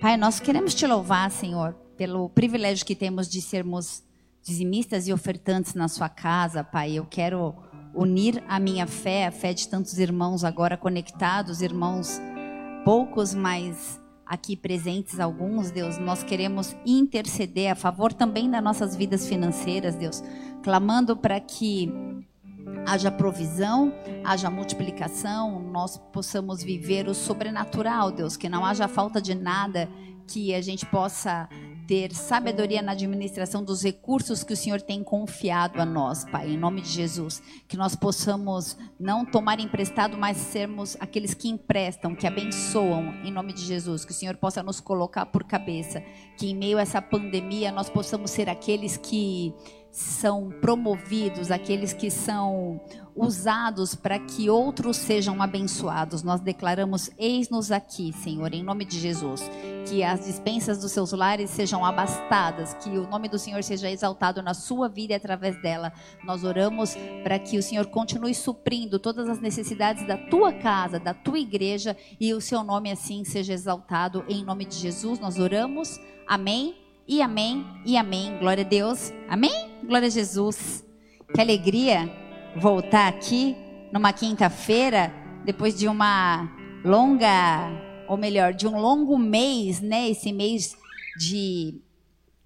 Pai, nós queremos te louvar, Senhor, pelo privilégio que temos de sermos dizimistas e ofertantes na sua casa, Pai. Eu quero unir a minha fé, a fé de tantos irmãos agora conectados, irmãos poucos, mas aqui presentes alguns, Deus. Nós queremos interceder a favor também das nossas vidas financeiras, Deus, clamando para que haja provisão, haja multiplicação, nós possamos viver o sobrenatural, Deus, que não haja falta de nada, que a gente possa ter sabedoria na administração dos recursos que o Senhor tem confiado a nós, Pai, em nome de Jesus. Que nós possamos não tomar emprestado, mas sermos aqueles que emprestam, que abençoam, em nome de Jesus. Que o Senhor possa nos colocar por cabeça. Que em meio a essa pandemia nós possamos ser aqueles que são promovidos, aqueles que são usados para que outros sejam abençoados. Nós declaramos: eis-nos aqui, Senhor, em nome de Jesus. Que as dispensas dos seus lares sejam abastadas, que o nome do Senhor seja exaltado na sua vida e através dela. Nós oramos para que o Senhor continue suprindo todas as necessidades da tua casa, da tua igreja e o seu nome assim seja exaltado. Em nome de Jesus, nós oramos. Amém e amém e amém. Glória a Deus. Amém? Glória a Jesus. Que alegria voltar aqui numa quinta-feira, depois de uma longa, ou melhor, de um longo mês, né? Esse mês de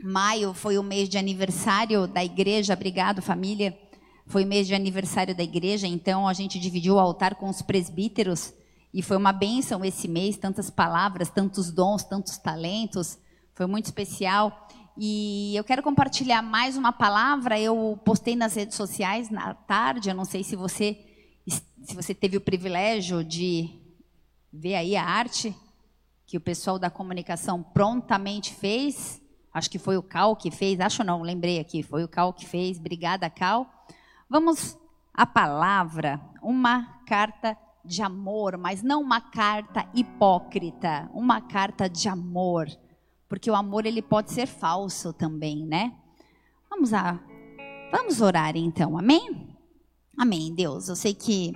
maio foi o mês de aniversário da igreja. Obrigado, família. Foi o mês de aniversário da igreja, então a gente dividiu o altar com os presbíteros e foi uma bênção esse mês, tantas palavras, tantos dons, tantos talentos. Foi muito especial. E eu quero compartilhar mais uma palavra. Eu postei nas redes sociais na tarde. Eu não sei se você se você teve o privilégio de ver aí a arte que o pessoal da comunicação prontamente fez. Acho que foi o Cal que fez. Acho não, lembrei aqui. Foi o Cal que fez. Obrigada, Cal. Vamos à palavra, uma carta de amor, mas não uma carta hipócrita, uma carta de amor porque o amor ele pode ser falso também, né? Vamos a Vamos orar então. Amém? Amém, Deus. Eu sei que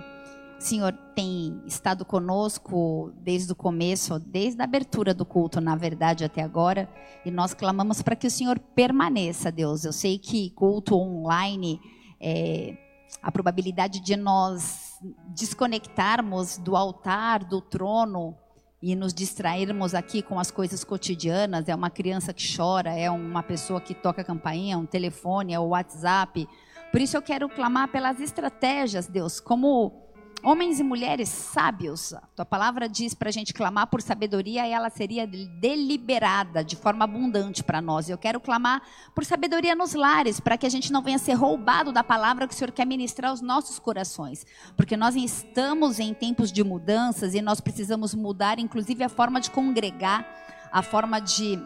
o Senhor tem estado conosco desde o começo, desde a abertura do culto, na verdade, até agora, e nós clamamos para que o Senhor permaneça, Deus. Eu sei que culto online, é, a probabilidade de nós desconectarmos do altar, do trono, e nos distrairmos aqui com as coisas cotidianas, é uma criança que chora, é uma pessoa que toca campainha, um telefone, é o WhatsApp. Por isso eu quero clamar pelas estratégias, Deus, como Homens e mulheres sábios, a tua palavra diz para a gente clamar por sabedoria e ela seria deliberada de forma abundante para nós. Eu quero clamar por sabedoria nos lares, para que a gente não venha ser roubado da palavra que o Senhor quer ministrar aos nossos corações. Porque nós estamos em tempos de mudanças e nós precisamos mudar, inclusive, a forma de congregar, a forma de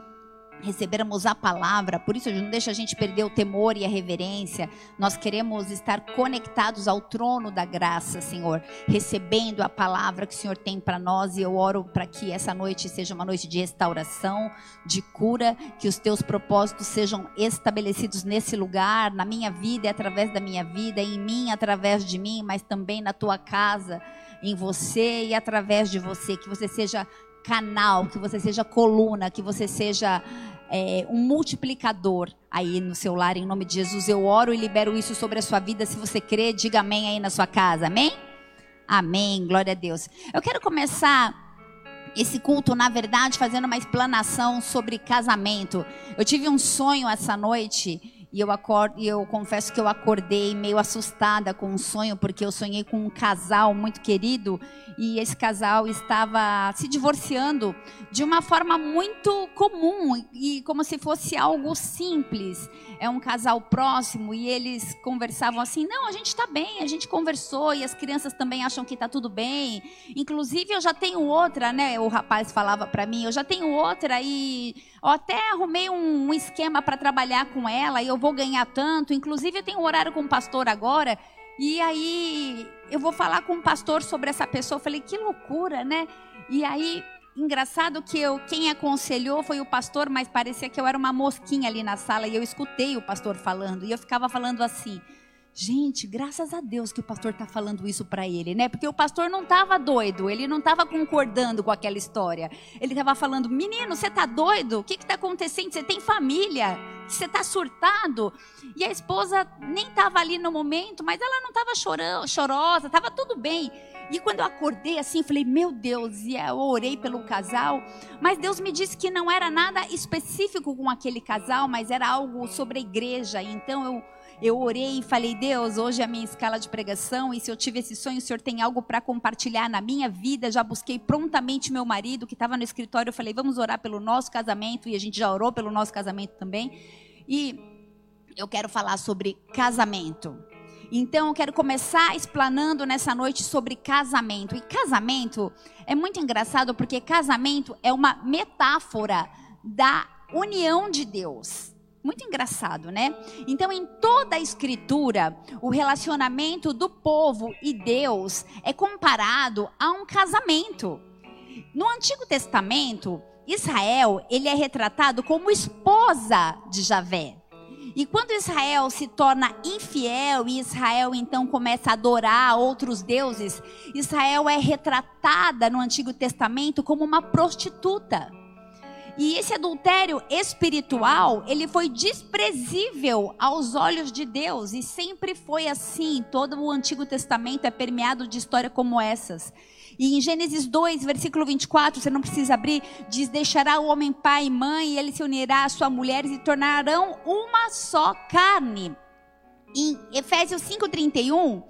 recebermos a palavra, por isso não deixa a gente perder o temor e a reverência. Nós queremos estar conectados ao trono da graça, Senhor, recebendo a palavra que o Senhor tem para nós. E eu oro para que essa noite seja uma noite de restauração, de cura, que os teus propósitos sejam estabelecidos nesse lugar, na minha vida e através da minha vida, em mim através de mim, mas também na tua casa, em você e através de você, que você seja canal, que você seja coluna, que você seja é, um multiplicador aí no seu lar, em nome de Jesus. Eu oro e libero isso sobre a sua vida. Se você crê, diga amém aí na sua casa. Amém? Amém. Glória a Deus. Eu quero começar esse culto, na verdade, fazendo uma explanação sobre casamento. Eu tive um sonho essa noite e eu, acordo, e eu confesso que eu acordei meio assustada com um sonho, porque eu sonhei com um casal muito querido e esse casal estava se divorciando de uma forma muito comum e como se fosse algo simples. É um casal próximo e eles conversavam assim: não, a gente está bem, a gente conversou e as crianças também acham que está tudo bem. Inclusive, eu já tenho outra, né? O rapaz falava para mim: eu já tenho outra e eu até arrumei um, um esquema para trabalhar com ela e eu vou ganhar tanto. Inclusive, eu tenho um horário com o pastor agora. E aí, eu vou falar com o pastor sobre essa pessoa. Eu falei, que loucura, né? E aí, engraçado que eu, quem aconselhou foi o pastor, mas parecia que eu era uma mosquinha ali na sala e eu escutei o pastor falando. E eu ficava falando assim: Gente, graças a Deus que o pastor está falando isso para ele, né? Porque o pastor não estava doido, ele não estava concordando com aquela história. Ele estava falando: menino, você está doido? O que está acontecendo? Você tem família? Você está surtado? E a esposa nem estava ali no momento, mas ela não estava chorosa, estava tudo bem. E quando eu acordei assim, falei: meu Deus, e eu orei pelo casal, mas Deus me disse que não era nada específico com aquele casal, mas era algo sobre a igreja. Então eu eu orei e falei: Deus, hoje é a minha escala de pregação, e se eu tive esse sonho, o Senhor tem algo para compartilhar na minha vida. Já busquei prontamente meu marido, que estava no escritório. Eu falei: vamos orar pelo nosso casamento, e a gente já orou pelo nosso casamento também. E eu quero falar sobre casamento. Então, eu quero começar explanando nessa noite sobre casamento. E casamento é muito engraçado porque casamento é uma metáfora da união de Deus. Muito engraçado, né? Então, em toda a escritura, o relacionamento do povo e Deus é comparado a um casamento. No Antigo Testamento, Israel, ele é retratado como esposa de Javé. E quando Israel se torna infiel e Israel então começa a adorar outros deuses, Israel é retratada no Antigo Testamento como uma prostituta. E esse adultério espiritual, ele foi desprezível aos olhos de Deus e sempre foi assim. Todo o Antigo Testamento é permeado de histórias como essas. E em Gênesis 2, versículo 24, você não precisa abrir, diz: Deixará o homem pai e mãe, e ele se unirá à sua mulher e se tornarão uma só carne. Em Efésios 5:31,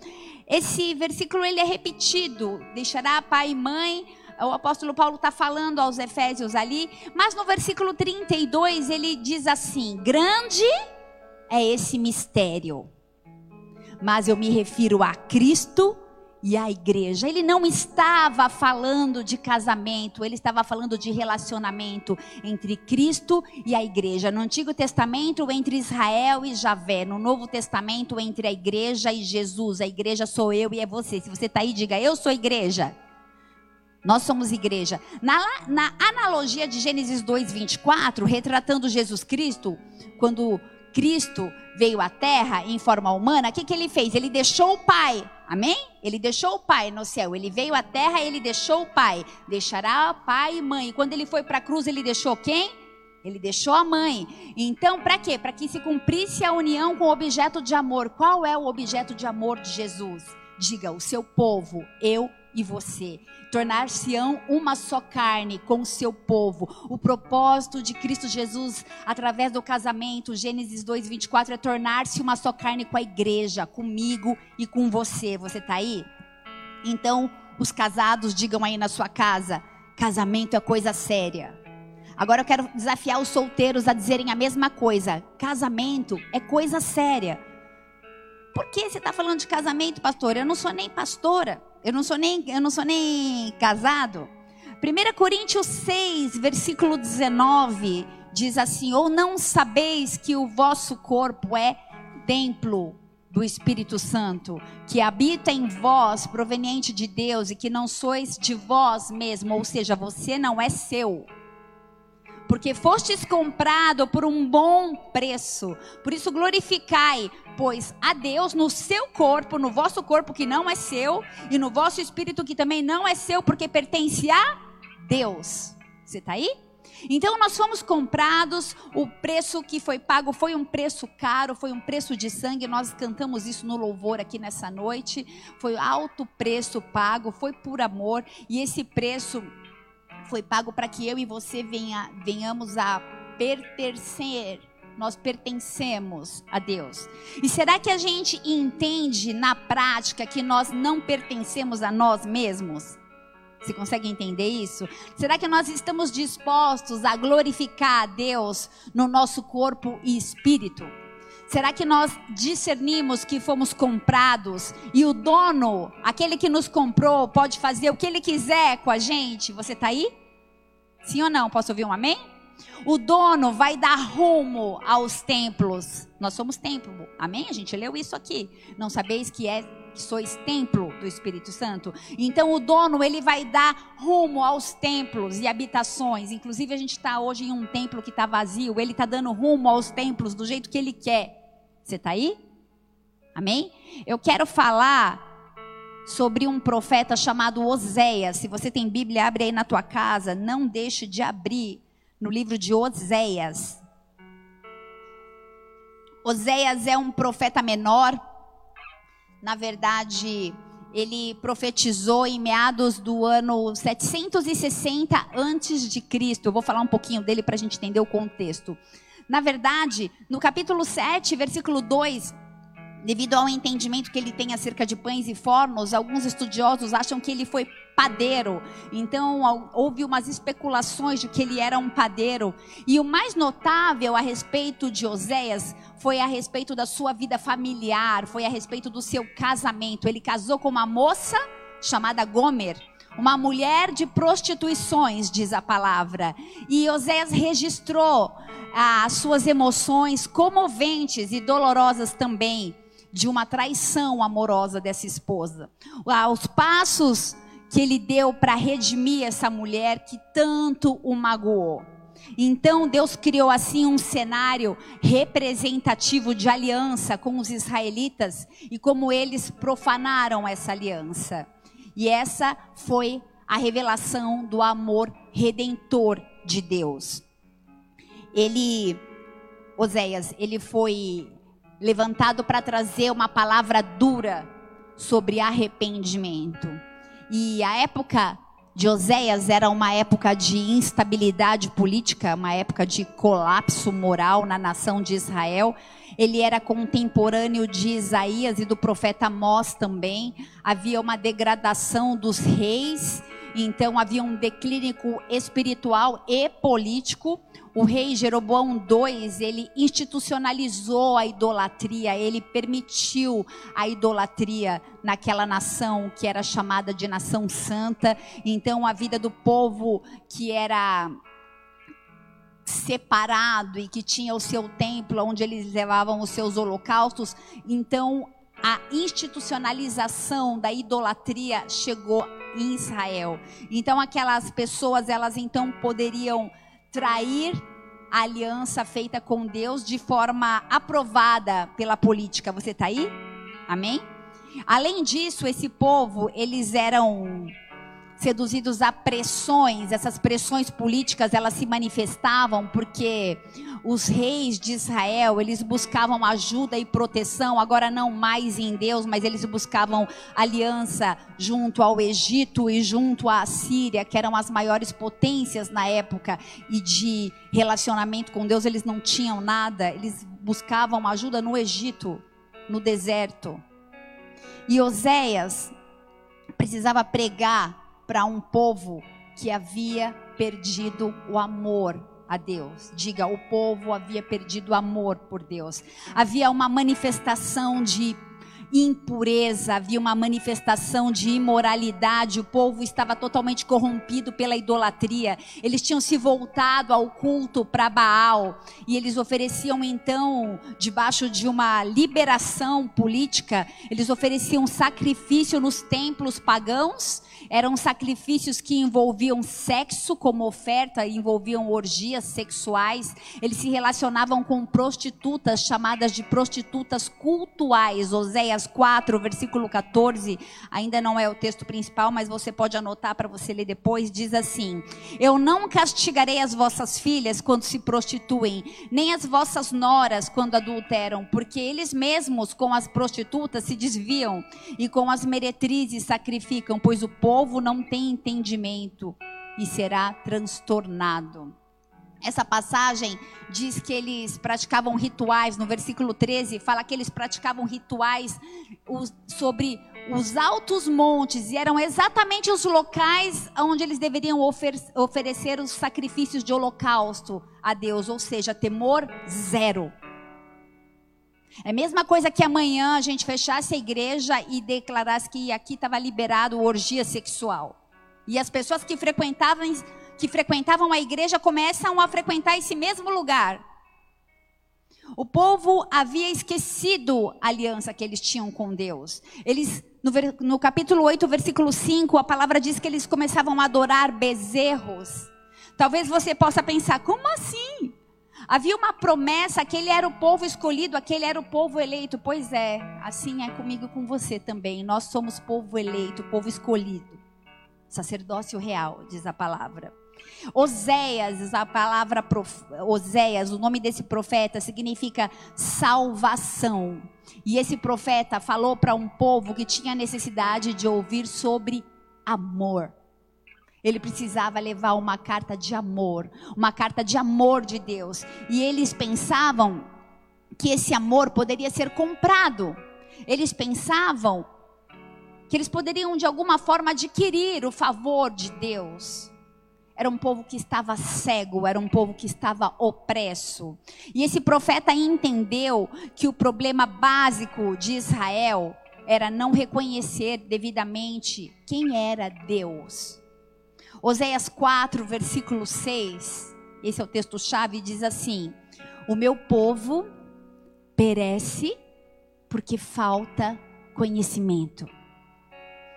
esse versículo ele é repetido: Deixará pai e mãe, o apóstolo Paulo está falando aos Efésios ali, mas no versículo 32 ele diz assim: Grande é esse mistério, mas eu me refiro a Cristo e a igreja. Ele não estava falando de casamento, ele estava falando de relacionamento entre Cristo e a igreja. No Antigo Testamento, entre Israel e Javé. No Novo Testamento, entre a igreja e Jesus. A igreja sou eu e é você. Se você está aí, diga: Eu sou igreja. Nós somos igreja. Na, na analogia de Gênesis 2, 24, retratando Jesus Cristo, quando Cristo veio à terra em forma humana, o que, que ele fez? Ele deixou o Pai, amém? Ele deixou o Pai no céu. Ele veio à terra e ele deixou o Pai. Deixará pai e mãe. Quando ele foi para a cruz, ele deixou quem? Ele deixou a mãe. Então, para quê? Para que se cumprisse a união com o objeto de amor. Qual é o objeto de amor de Jesus? Diga, o seu povo, eu e você. Tornar-se-ão uma só carne com o seu povo. O propósito de Cristo Jesus através do casamento, Gênesis 2, 24, é tornar-se uma só carne com a igreja, comigo e com você. Você está aí? Então, os casados digam aí na sua casa: casamento é coisa séria. Agora eu quero desafiar os solteiros a dizerem a mesma coisa: casamento é coisa séria. Por que você está falando de casamento, pastor? Eu não sou nem pastora. Eu não sou nem, eu não sou nem casado. 1 Coríntios 6, versículo 19, diz assim: Ou não sabeis que o vosso corpo é templo do Espírito Santo, que habita em vós, proveniente de Deus, e que não sois de vós mesmo, ou seja, você não é seu porque fostes comprado por um bom preço. Por isso glorificai, pois a Deus no seu corpo, no vosso corpo que não é seu, e no vosso espírito que também não é seu, porque pertence a Deus. Você está aí? Então nós fomos comprados, o preço que foi pago foi um preço caro, foi um preço de sangue. Nós cantamos isso no louvor aqui nessa noite. Foi alto preço pago, foi por amor, e esse preço foi pago para que eu e você venha, venhamos a pertencer. Nós pertencemos a Deus. E será que a gente entende na prática que nós não pertencemos a nós mesmos? Você consegue entender isso? Será que nós estamos dispostos a glorificar a Deus no nosso corpo e espírito? Será que nós discernimos que fomos comprados e o dono, aquele que nos comprou, pode fazer o que ele quiser com a gente? Você está aí? Sim ou não? Posso ouvir um amém? O dono vai dar rumo aos templos. Nós somos templo. Amém? A gente leu isso aqui. Não sabeis que é que sois templo do Espírito Santo. Então o dono ele vai dar rumo aos templos e habitações. Inclusive a gente está hoje em um templo que está vazio. Ele está dando rumo aos templos do jeito que ele quer. Você está aí? Amém? Eu quero falar sobre um profeta chamado Oséias. Se você tem Bíblia, abre aí na tua casa. Não deixe de abrir no livro de Oséias. Oséias é um profeta menor. Na verdade, ele profetizou em meados do ano 760 antes de Cristo. Eu vou falar um pouquinho dele para a gente entender o contexto. Na verdade, no capítulo 7, versículo 2, Devido ao entendimento que ele tem acerca de pães e fornos, alguns estudiosos acham que ele foi padeiro. Então, houve umas especulações de que ele era um padeiro. E o mais notável a respeito de Oséias foi a respeito da sua vida familiar, foi a respeito do seu casamento. Ele casou com uma moça chamada Gomer. Uma mulher de prostituições, diz a palavra. E Oséias registrou ah, as suas emoções comoventes e dolorosas também de uma traição amorosa dessa esposa. Os passos que ele deu para redimir essa mulher que tanto o magoou. Então Deus criou assim um cenário representativo de aliança com os israelitas e como eles profanaram essa aliança. E essa foi a revelação do amor redentor de Deus. Ele, Oséias, ele foi levantado para trazer uma palavra dura sobre arrependimento. E a época de Oséias era uma época de instabilidade política, uma época de colapso moral na nação de Israel. Ele era contemporâneo de Isaías e do profeta Amós também. Havia uma degradação dos reis, então havia um declínio espiritual e político o rei Jeroboão II, ele institucionalizou a idolatria, ele permitiu a idolatria naquela nação que era chamada de nação santa. Então a vida do povo que era separado e que tinha o seu templo onde eles levavam os seus holocaustos, então a institucionalização da idolatria chegou em Israel. Então aquelas pessoas, elas então poderiam trair a aliança feita com Deus de forma aprovada pela política. Você está aí? Amém? Além disso, esse povo, eles eram seduzidos a pressões, essas pressões políticas, elas se manifestavam porque os reis de Israel, eles buscavam ajuda e proteção, agora não mais em Deus, mas eles buscavam aliança junto ao Egito e junto à Síria, que eram as maiores potências na época, e de relacionamento com Deus eles não tinham nada, eles buscavam ajuda no Egito, no deserto. E Oséias precisava pregar para um povo que havia perdido o amor a Deus. Diga, o povo havia perdido amor por Deus. Havia uma manifestação de impureza, havia uma manifestação de imoralidade, o povo estava totalmente corrompido pela idolatria. Eles tinham se voltado ao culto para Baal e eles ofereciam então, debaixo de uma liberação política, eles ofereciam sacrifício nos templos pagãos eram sacrifícios que envolviam sexo como oferta, envolviam orgias sexuais. Eles se relacionavam com prostitutas, chamadas de prostitutas cultuais. Oséias 4, versículo 14, ainda não é o texto principal, mas você pode anotar para você ler depois. Diz assim: Eu não castigarei as vossas filhas quando se prostituem, nem as vossas noras quando adulteram, porque eles mesmos com as prostitutas se desviam e com as meretrizes sacrificam, pois o povo não tem entendimento e será transtornado. Essa passagem diz que eles praticavam rituais, no versículo 13, fala que eles praticavam rituais sobre os altos montes, e eram exatamente os locais onde eles deveriam ofer oferecer os sacrifícios de holocausto a Deus, ou seja, temor zero. É a mesma coisa que amanhã a gente fechasse a igreja e declarasse que aqui estava liberado orgia sexual. E as pessoas que frequentavam, que frequentavam a igreja começam a frequentar esse mesmo lugar. O povo havia esquecido a aliança que eles tinham com Deus. Eles, no, no capítulo 8, versículo 5, a palavra diz que eles começavam a adorar bezerros. Talvez você possa pensar, como assim? Havia uma promessa, aquele era o povo escolhido, aquele era o povo eleito. Pois é, assim é comigo e com você também. Nós somos povo eleito, povo escolhido. Sacerdócio real, diz a palavra. Oséias, a palavra prof... Oséias, o nome desse profeta significa salvação. E esse profeta falou para um povo que tinha necessidade de ouvir sobre amor. Ele precisava levar uma carta de amor, uma carta de amor de Deus. E eles pensavam que esse amor poderia ser comprado. Eles pensavam que eles poderiam de alguma forma adquirir o favor de Deus. Era um povo que estava cego, era um povo que estava opresso. E esse profeta entendeu que o problema básico de Israel era não reconhecer devidamente quem era Deus. Oséias 4, versículo 6, esse é o texto-chave, diz assim: O meu povo perece porque falta conhecimento.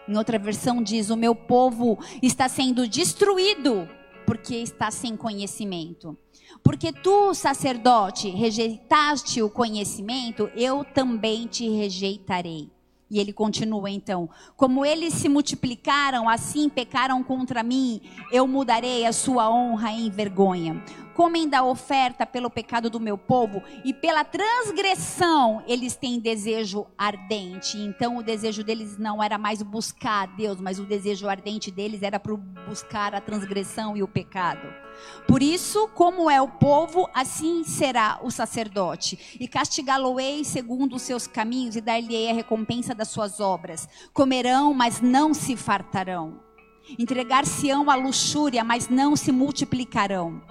Em outra versão diz: O meu povo está sendo destruído porque está sem conhecimento. Porque tu, sacerdote, rejeitaste o conhecimento, eu também te rejeitarei. E ele continua então: Como eles se multiplicaram, assim pecaram contra mim, eu mudarei a sua honra em vergonha comem da oferta pelo pecado do meu povo e pela transgressão eles têm desejo ardente. Então o desejo deles não era mais buscar a Deus, mas o desejo ardente deles era para buscar a transgressão e o pecado. Por isso, como é o povo, assim será o sacerdote. E castigá-lo-ei segundo os seus caminhos e dar-lhe-ei a recompensa das suas obras. Comerão, mas não se fartarão. Entregar-se-ão à luxúria, mas não se multiplicarão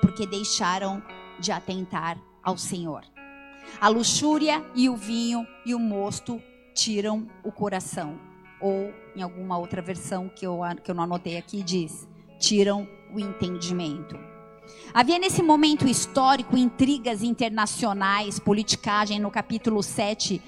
porque deixaram de atentar ao Senhor. A luxúria e o vinho e o mosto tiram o coração. Ou, em alguma outra versão que eu, que eu não anotei aqui, diz: tiram o entendimento. Havia nesse momento histórico intrigas internacionais, politicagem, no capítulo 7,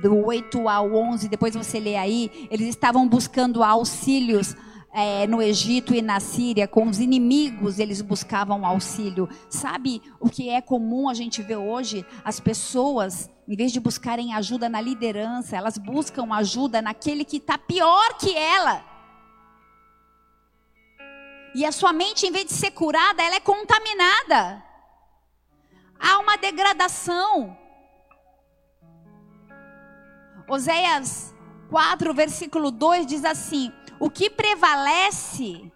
do 8 ao 11, depois você lê aí, eles estavam buscando auxílios é, no Egito e na Síria, com os inimigos, eles buscavam auxílio. Sabe o que é comum a gente ver hoje? As pessoas, em vez de buscarem ajuda na liderança, elas buscam ajuda naquele que está pior que ela. E a sua mente, em vez de ser curada, ela é contaminada. Há uma degradação. Oséias 4, versículo 2 diz assim: o que prevalece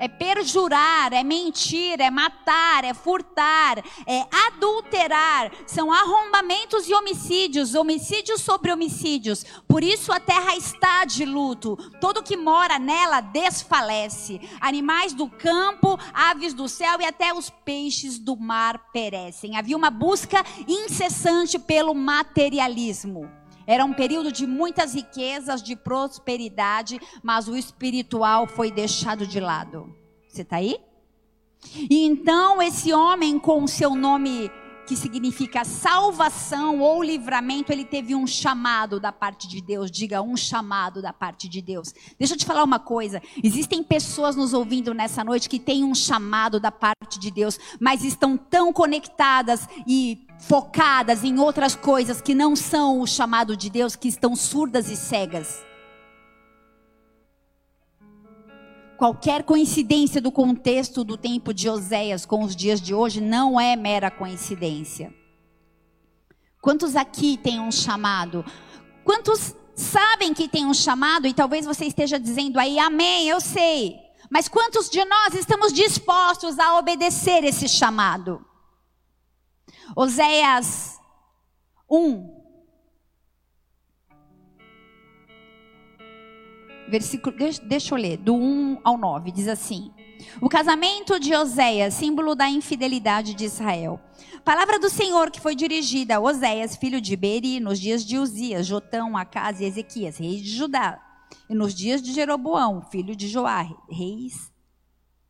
é perjurar, é mentir, é matar, é furtar, é adulterar. São arrombamentos e homicídios, homicídios sobre homicídios. Por isso a terra está de luto. Todo que mora nela desfalece. Animais do campo, aves do céu e até os peixes do mar perecem. Havia uma busca incessante pelo materialismo. Era um período de muitas riquezas, de prosperidade, mas o espiritual foi deixado de lado. Você está aí? E então esse homem com o seu nome que significa salvação ou livramento, ele teve um chamado da parte de Deus. Diga, um chamado da parte de Deus. Deixa eu te falar uma coisa. Existem pessoas nos ouvindo nessa noite que têm um chamado da parte de Deus, mas estão tão conectadas e focadas em outras coisas que não são o chamado de Deus, que estão surdas e cegas. Qualquer coincidência do contexto do tempo de Oséias com os dias de hoje não é mera coincidência. Quantos aqui têm um chamado? Quantos sabem que tem um chamado e talvez você esteja dizendo aí, amém, eu sei. Mas quantos de nós estamos dispostos a obedecer esse chamado? Oséias 1. Versículo, deixa, eu ler, do 1 ao 9, diz assim: O casamento de Oséias, símbolo da infidelidade de Israel. Palavra do Senhor que foi dirigida a Oséias, filho de Beri, nos dias de Uzias, Jotão, Acas e Ezequias, reis de Judá, e nos dias de Jeroboão, filho de Joá, reis,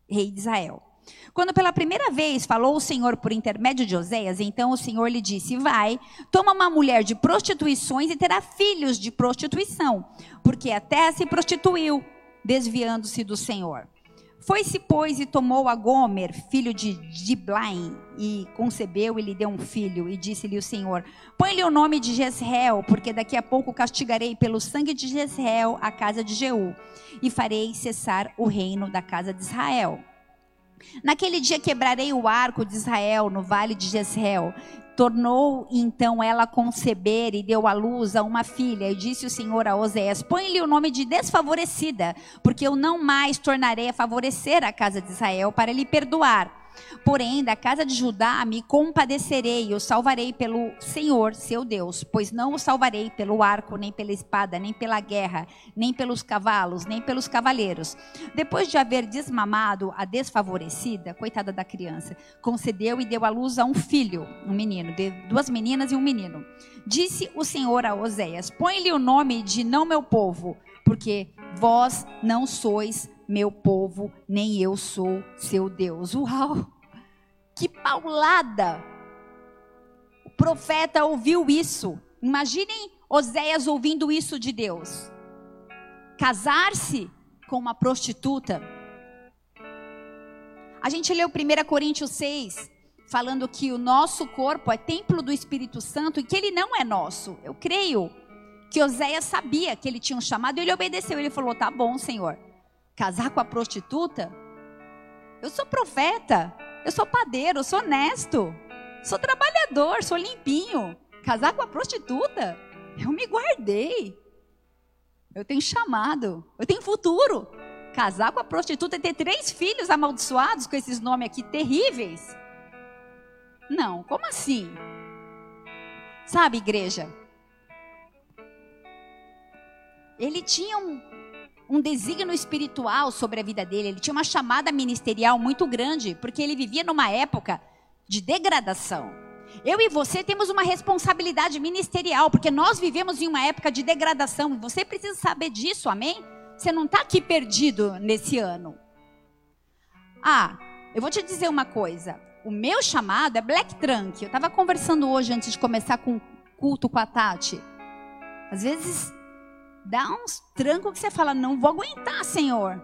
rei de Israel. Quando pela primeira vez falou o Senhor por intermédio de Oséias, então o Senhor lhe disse: Vai, toma uma mulher de prostituições e terá filhos de prostituição, porque a se prostituiu, desviando-se do Senhor. Foi-se, pois, e tomou a Gomer, filho de Diblaim, e concebeu e lhe deu um filho. E disse-lhe o Senhor: Põe-lhe o nome de Jezreel, porque daqui a pouco castigarei pelo sangue de Jezreel a casa de Jeú, e farei cessar o reino da casa de Israel. Naquele dia quebrarei o arco de Israel no vale de Jezreel, Tornou então ela a conceber e deu à luz a uma filha. E disse o Senhor a Oséias: Põe-lhe o nome de desfavorecida, porque eu não mais tornarei a favorecer a casa de Israel para lhe perdoar. Porém, da casa de Judá me compadecerei o salvarei pelo Senhor, seu Deus, pois não o salvarei pelo arco, nem pela espada, nem pela guerra, nem pelos cavalos, nem pelos cavaleiros. Depois de haver desmamado a desfavorecida, coitada da criança, concedeu e deu à luz a um filho, um menino, de duas meninas e um menino. Disse o Senhor a Oséias: Põe-lhe o nome de não meu povo, porque vós não sois meu povo, nem eu sou seu Deus. Uau! Que paulada! O profeta ouviu isso. Imaginem Oséias ouvindo isso de Deus. Casar-se com uma prostituta. A gente leu 1 Coríntios 6, falando que o nosso corpo é templo do Espírito Santo e que ele não é nosso. Eu creio que Oséias sabia que ele tinha um chamado e ele obedeceu. Ele falou: tá bom, Senhor casar com a prostituta? Eu sou profeta, eu sou padeiro, eu sou honesto, sou trabalhador, sou limpinho. Casar com a prostituta? Eu me guardei. Eu tenho chamado, eu tenho futuro. Casar com a prostituta e ter três filhos amaldiçoados com esses nomes aqui terríveis? Não, como assim? Sabe, igreja? Ele tinha um, um desígnio espiritual sobre a vida dele, ele tinha uma chamada ministerial muito grande, porque ele vivia numa época de degradação. Eu e você temos uma responsabilidade ministerial, porque nós vivemos em uma época de degradação, você precisa saber disso, amém? Você não está aqui perdido nesse ano. Ah, eu vou te dizer uma coisa. O meu chamado é Black Trunk. Eu estava conversando hoje antes de começar com o culto com a Tati. Às vezes dá uns trancos que você fala, não vou aguentar, Senhor.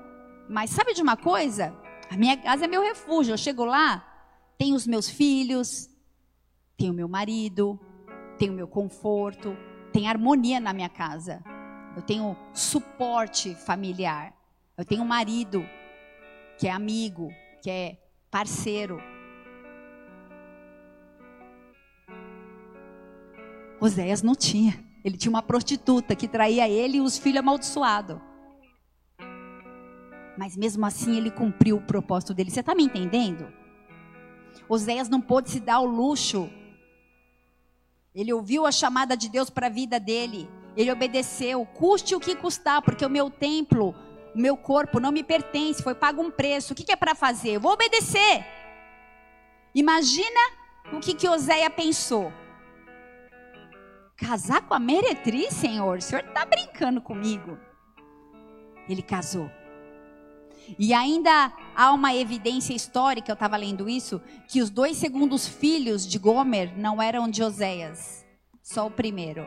Mas sabe de uma coisa? A minha casa é meu refúgio. Eu chego lá, tem os meus filhos, tem o meu marido, tem o meu conforto, tem harmonia na minha casa. Eu tenho suporte familiar. Eu tenho um marido que é amigo, que é parceiro. Oséias não tinha. Ele tinha uma prostituta que traía ele e os filhos amaldiçoados. Mas mesmo assim ele cumpriu o propósito dele. Você está me entendendo? Oséias não pôde se dar o luxo. Ele ouviu a chamada de Deus para a vida dele. Ele obedeceu, custe o que custar, porque o meu templo, o meu corpo não me pertence, foi pago um preço. O que, que é para fazer? Eu vou obedecer. Imagina o que, que Oséia pensou. Casar com a meretriz, Senhor? O Senhor está brincando comigo. Ele casou. E ainda há uma evidência histórica, eu estava lendo isso, que os dois segundos filhos de Gomer não eram de Oséias, só o primeiro.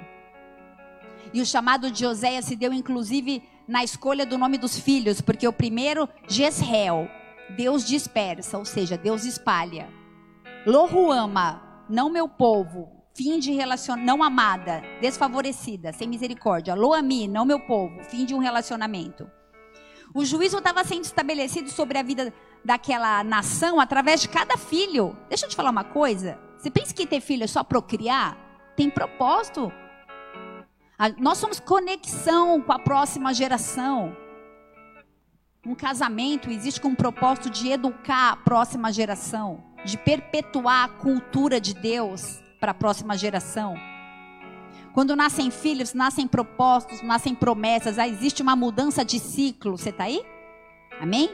E o chamado de Oséias se deu inclusive na escolha do nome dos filhos, porque o primeiro, Jezreel, Deus dispersa, ou seja, Deus espalha. Lohuama, não meu povo, fim de relacionamento, não amada, desfavorecida, sem misericórdia. Loami, não meu povo, fim de um relacionamento. O juízo estava sendo estabelecido sobre a vida daquela nação através de cada filho. Deixa eu te falar uma coisa. Você pensa que ter filho é só procriar? Tem propósito. Nós somos conexão com a próxima geração. Um casamento existe com o propósito de educar a próxima geração, de perpetuar a cultura de Deus para a próxima geração. Quando nascem filhos, nascem propósitos, nascem promessas, existe uma mudança de ciclo. Você está aí? Amém?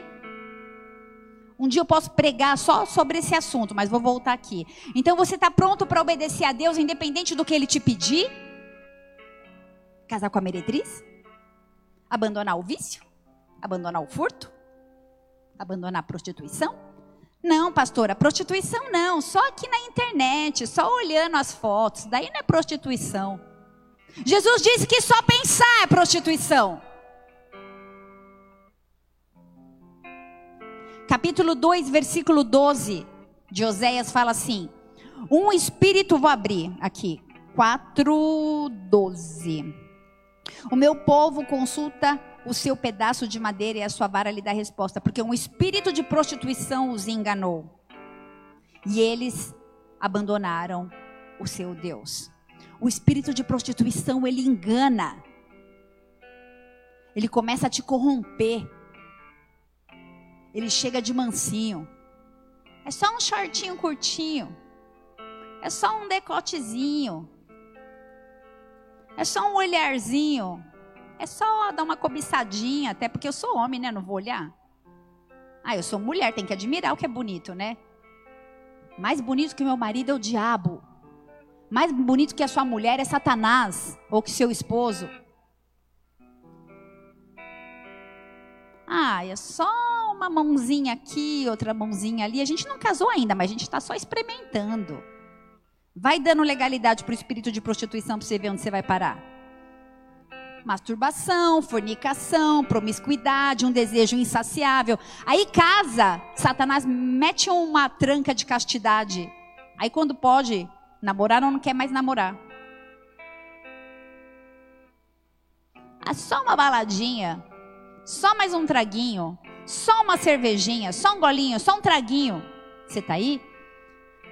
Um dia eu posso pregar só sobre esse assunto, mas vou voltar aqui. Então você está pronto para obedecer a Deus, independente do que Ele te pedir? Casar com a meretriz? Abandonar o vício? Abandonar o furto? Abandonar a prostituição? Não, pastora, prostituição não, só aqui na internet, só olhando as fotos, daí não é prostituição. Jesus disse que só pensar é prostituição. Capítulo 2, versículo 12 de Oséias fala assim: Um espírito, vou abrir aqui, 4, 12. O meu povo consulta o seu pedaço de madeira e a sua vara lhe dá resposta, porque um espírito de prostituição os enganou. E eles abandonaram o seu Deus. O espírito de prostituição, ele engana. Ele começa a te corromper. Ele chega de mansinho. É só um shortinho curtinho. É só um decotezinho. É só um olharzinho. É só dar uma cobiçadinha, até porque eu sou homem, né? Não vou olhar. Ah, eu sou mulher, tem que admirar o que é bonito, né? Mais bonito que meu marido é o diabo. Mais bonito que a sua mulher é Satanás ou que seu esposo. Ah, é só uma mãozinha aqui, outra mãozinha ali. A gente não casou ainda, mas a gente está só experimentando. Vai dando legalidade para o espírito de prostituição para você ver onde você vai parar. Masturbação, fornicação, promiscuidade, um desejo insaciável. Aí casa, Satanás mete uma tranca de castidade. Aí quando pode, Namorar ou não quer mais namorar. É só uma baladinha, só mais um traguinho, só uma cervejinha, só um golinho, só um traguinho. Você tá aí?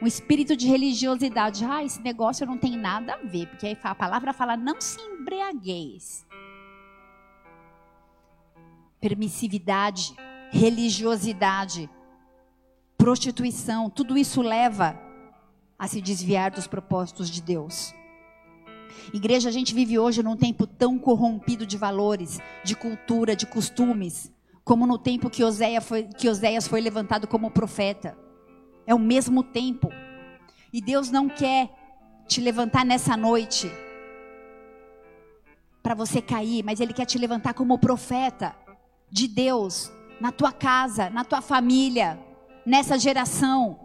Um espírito de religiosidade. Ah, esse negócio não tem nada a ver, porque a palavra fala: não se embriagueis. Permissividade, religiosidade, prostituição, tudo isso leva a se desviar dos propósitos de Deus. Igreja, a gente vive hoje num tempo tão corrompido de valores, de cultura, de costumes, como no tempo que Oséias foi, que Oséias foi levantado como profeta. É o mesmo tempo. E Deus não quer te levantar nessa noite para você cair, mas Ele quer te levantar como profeta de Deus, na tua casa, na tua família, nessa geração.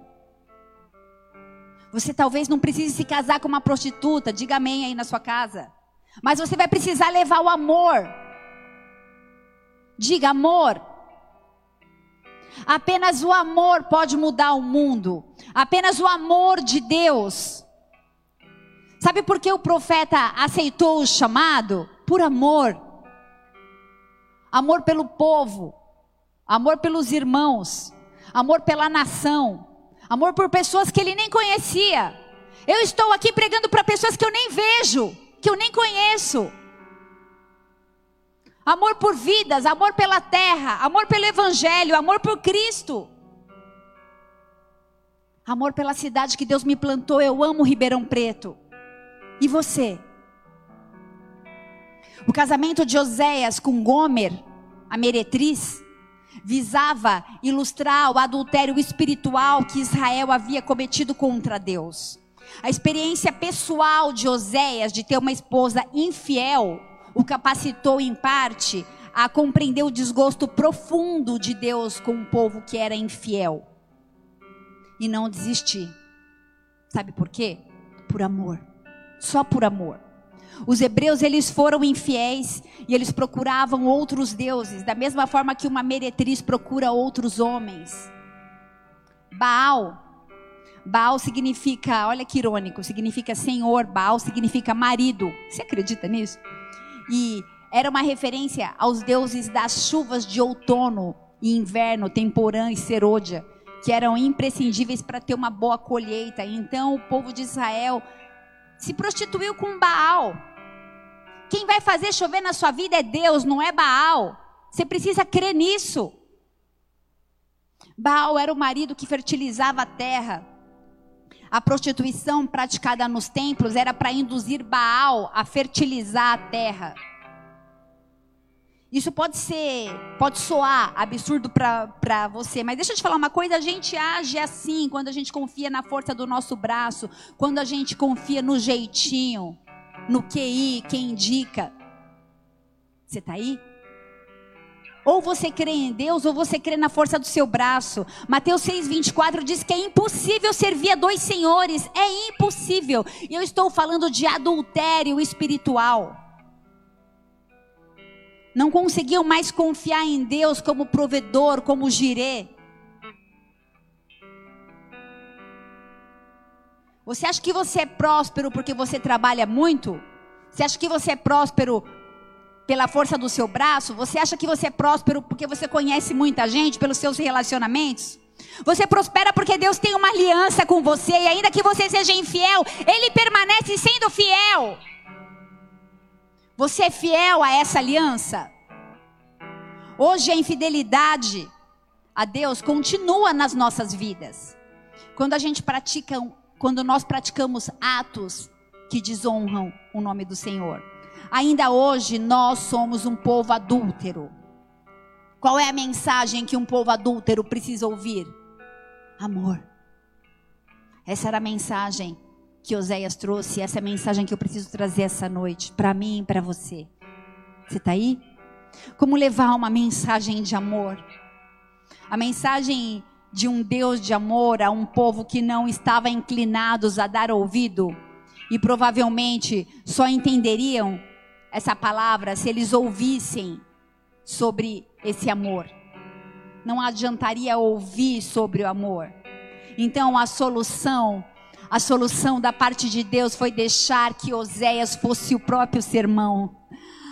Você talvez não precise se casar com uma prostituta, diga amém aí na sua casa. Mas você vai precisar levar o amor. Diga amor. Apenas o amor pode mudar o mundo. Apenas o amor de Deus. Sabe por que o profeta aceitou o chamado? Por amor. Amor pelo povo. Amor pelos irmãos. Amor pela nação Amor por pessoas que ele nem conhecia. Eu estou aqui pregando para pessoas que eu nem vejo, que eu nem conheço. Amor por vidas, amor pela terra, amor pelo evangelho, amor por Cristo. Amor pela cidade que Deus me plantou. Eu amo Ribeirão Preto. E você? O casamento de Oséias com Gomer, a meretriz, visava ilustrar o adultério espiritual que Israel havia cometido contra Deus. A experiência pessoal de Oséias de ter uma esposa infiel o capacitou em parte a compreender o desgosto profundo de Deus com um povo que era infiel e não desistir. Sabe por quê? Por amor. Só por amor. Os hebreus eles foram infiéis e eles procuravam outros deuses, da mesma forma que uma meretriz procura outros homens. Baal Baal significa, olha que irônico, significa senhor, Baal significa marido. Você acredita nisso? E era uma referência aos deuses das chuvas de outono e inverno, temporã e serôdia, que eram imprescindíveis para ter uma boa colheita. Então o povo de Israel se prostituiu com Baal. Quem vai fazer chover na sua vida é Deus, não é Baal. Você precisa crer nisso. Baal era o marido que fertilizava a terra. A prostituição praticada nos templos era para induzir Baal a fertilizar a terra. Isso pode ser, pode soar absurdo para você, mas deixa eu te falar uma coisa: a gente age assim quando a gente confia na força do nosso braço, quando a gente confia no jeitinho no QI, quem indica. Você está aí? Ou você crê em Deus, ou você crê na força do seu braço. Mateus 6,24 diz que é impossível servir a dois senhores. É impossível. E eu estou falando de adultério espiritual. Não conseguiam mais confiar em Deus como provedor, como girê. Você acha que você é próspero porque você trabalha muito? Você acha que você é próspero pela força do seu braço? Você acha que você é próspero porque você conhece muita gente, pelos seus relacionamentos? Você prospera porque Deus tem uma aliança com você e ainda que você seja infiel, ele permanece sendo fiel. Você é fiel a essa aliança? Hoje a infidelidade a Deus continua nas nossas vidas. Quando a gente pratica, quando nós praticamos atos que desonram o nome do Senhor. Ainda hoje nós somos um povo adúltero. Qual é a mensagem que um povo adúltero precisa ouvir? Amor. Essa era a mensagem que Oséias trouxe, essa é a mensagem que eu preciso trazer essa noite, para mim e para você. Você está aí? Como levar uma mensagem de amor? A mensagem de um Deus de amor a um povo que não estava inclinados a dar ouvido e provavelmente só entenderiam essa palavra se eles ouvissem sobre esse amor. Não adiantaria ouvir sobre o amor. Então a solução, a solução da parte de Deus foi deixar que Oséias fosse o próprio sermão.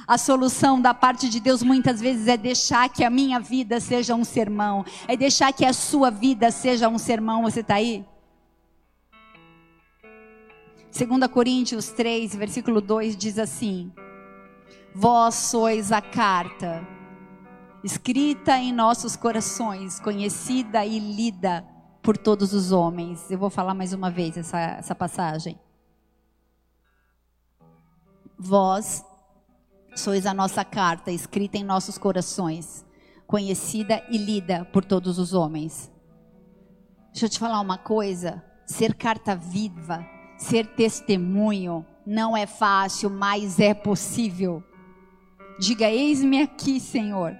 A solução da parte de Deus muitas vezes é deixar que a minha vida seja um sermão, é deixar que a sua vida seja um sermão. Você está aí? 2 Coríntios 3, versículo 2 diz assim: Vós sois a carta escrita em nossos corações, conhecida e lida por todos os homens. Eu vou falar mais uma vez essa, essa passagem. Vós Sois a nossa carta escrita em nossos corações, conhecida e lida por todos os homens. Deixa eu te falar uma coisa: ser carta viva, ser testemunho, não é fácil, mas é possível. Diga: Eis-me aqui, Senhor,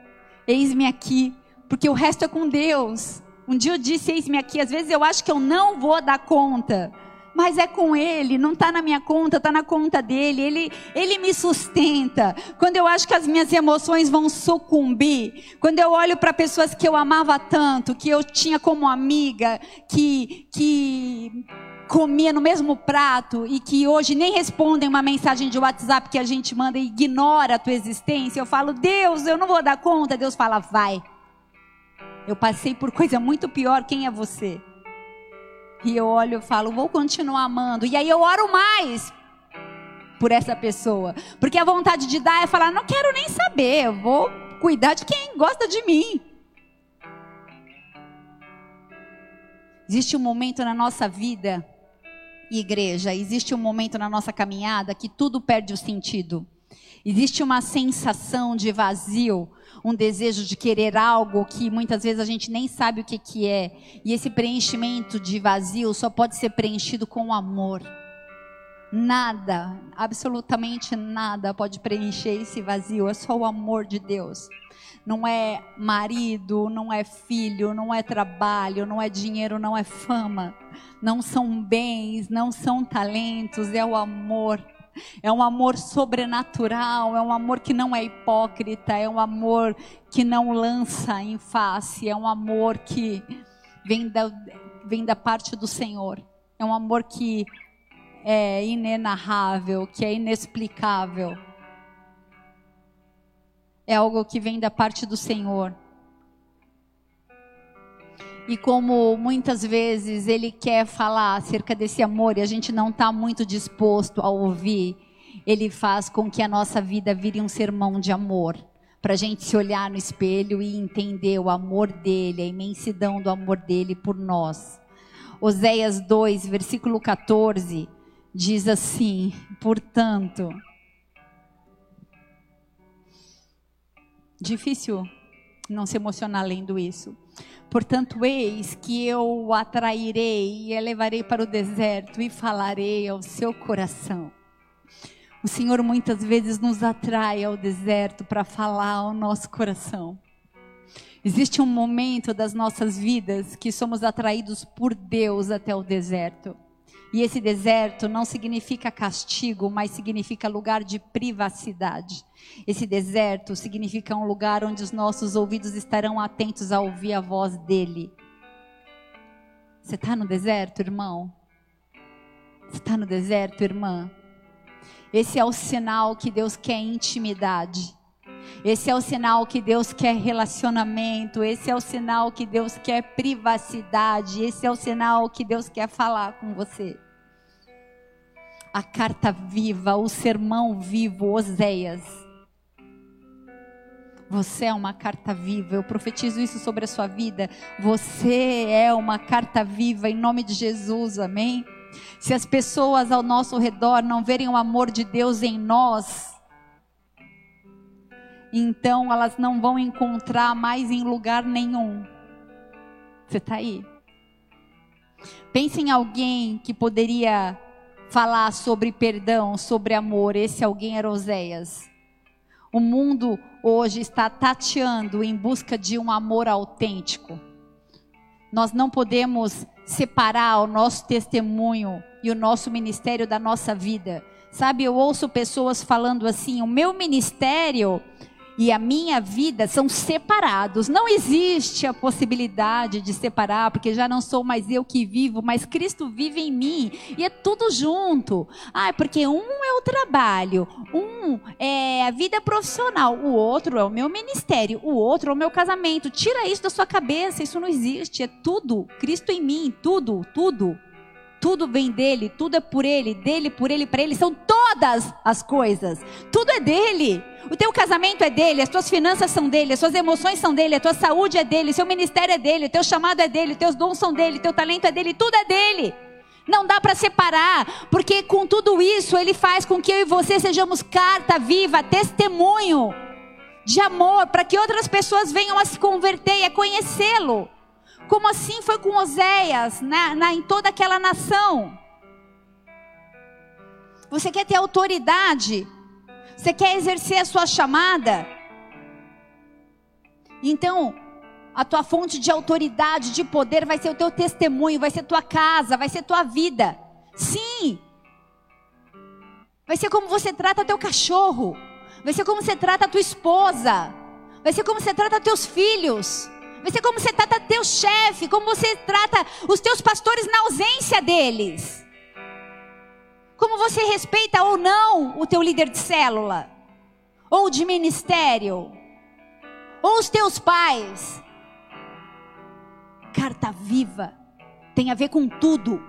eis-me aqui, porque o resto é com Deus. Um dia eu disse: Eis-me aqui, às vezes eu acho que eu não vou dar conta mas é com Ele, não está na minha conta, está na conta dele. Ele, ele me sustenta. Quando eu acho que as minhas emoções vão sucumbir, quando eu olho para pessoas que eu amava tanto, que eu tinha como amiga, que, que comia no mesmo prato e que hoje nem respondem uma mensagem de WhatsApp que a gente manda e ignora a tua existência, eu falo, Deus, eu não vou dar conta. Deus fala, vai. Eu passei por coisa muito pior, quem é você? E eu olho e falo, vou continuar amando. E aí eu oro mais por essa pessoa. Porque a vontade de dar é falar, não quero nem saber, eu vou cuidar de quem gosta de mim. Existe um momento na nossa vida, igreja, existe um momento na nossa caminhada que tudo perde o sentido. Existe uma sensação de vazio, um desejo de querer algo que muitas vezes a gente nem sabe o que, que é. E esse preenchimento de vazio só pode ser preenchido com amor. Nada, absolutamente nada pode preencher esse vazio, é só o amor de Deus. Não é marido, não é filho, não é trabalho, não é dinheiro, não é fama, não são bens, não são talentos, é o amor é um amor sobrenatural, é um amor que não é hipócrita, é um amor que não lança em face, é um amor que vem da, vem da parte do Senhor. É um amor que é inenarrável, que é inexplicável. É algo que vem da parte do Senhor. E como muitas vezes ele quer falar acerca desse amor e a gente não está muito disposto a ouvir, ele faz com que a nossa vida vire um sermão de amor. Para a gente se olhar no espelho e entender o amor dele, a imensidão do amor dele por nós. Oséias 2, versículo 14, diz assim: Portanto, difícil não se emocionar lendo isso. Portanto, eis que eu o atrairei e elevarei para o deserto e falarei ao seu coração. O Senhor muitas vezes nos atrai ao deserto para falar ao nosso coração. Existe um momento das nossas vidas que somos atraídos por Deus até o deserto. E esse deserto não significa castigo, mas significa lugar de privacidade. Esse deserto significa um lugar onde os nossos ouvidos estarão atentos a ouvir a voz dele. Você está no deserto, irmão? Você está no deserto, irmã? Esse é o sinal que Deus quer intimidade. Esse é o sinal que Deus quer relacionamento. Esse é o sinal que Deus quer privacidade. Esse é o sinal que Deus quer falar com você. A carta viva, o sermão vivo, Oséias. Você é uma carta viva. Eu profetizo isso sobre a sua vida. Você é uma carta viva em nome de Jesus. Amém. Se as pessoas ao nosso redor não verem o amor de Deus em nós, então elas não vão encontrar mais em lugar nenhum. Você está aí? Pense em alguém que poderia falar sobre perdão, sobre amor. Esse alguém era Oséias. O mundo hoje está tateando em busca de um amor autêntico. Nós não podemos separar o nosso testemunho e o nosso ministério da nossa vida. Sabe, eu ouço pessoas falando assim: o meu ministério e a minha vida são separados. Não existe a possibilidade de separar, porque já não sou mais eu que vivo, mas Cristo vive em mim. E é tudo junto. Ah, porque um é o trabalho, um é a vida profissional, o outro é o meu ministério, o outro é o meu casamento. Tira isso da sua cabeça, isso não existe. É tudo. Cristo em mim, tudo, tudo. Tudo vem dele, tudo é por ele, dele, por ele, para ele. São todas as coisas. Tudo é dele. O teu casamento é dele, as tuas finanças são dele, as suas emoções são dele, a tua saúde é dele, o seu ministério é dele, o teu chamado é dele, os teus dons são dele, o teu talento é dele, tudo é dele. Não dá para separar, porque com tudo isso ele faz com que eu e você sejamos carta viva, testemunho de amor, para que outras pessoas venham a se converter e a conhecê-lo. Como assim foi com Oséias, na, na, em toda aquela nação. Você quer ter autoridade? Você quer exercer a sua chamada? Então, a tua fonte de autoridade, de poder, vai ser o teu testemunho, vai ser tua casa, vai ser tua vida. Sim. Vai ser como você trata teu cachorro. Vai ser como você trata a tua esposa. Vai ser como você trata teus filhos. Vai ser como você trata teu chefe, como você trata os teus pastores na ausência deles. Como você respeita ou não o teu líder de célula, ou de ministério, ou os teus pais. Carta viva. Tem a ver com tudo.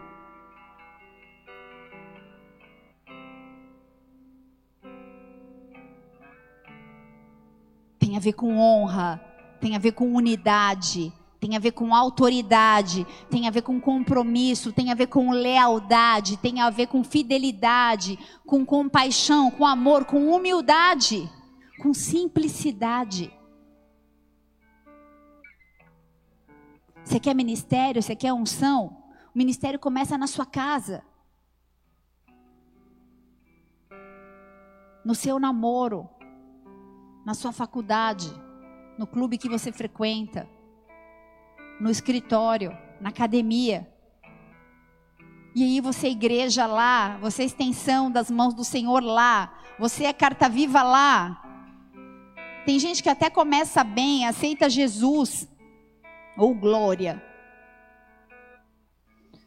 Tem a ver com honra, tem a ver com unidade, tem a ver com autoridade, tem a ver com compromisso, tem a ver com lealdade, tem a ver com fidelidade, com compaixão, com amor, com humildade, com simplicidade. Você quer ministério? Você quer unção? O ministério começa na sua casa. No seu namoro, na sua faculdade no clube que você frequenta, no escritório, na academia. E aí você é igreja lá, você é extensão das mãos do Senhor lá, você é carta viva lá. Tem gente que até começa bem, aceita Jesus ou glória.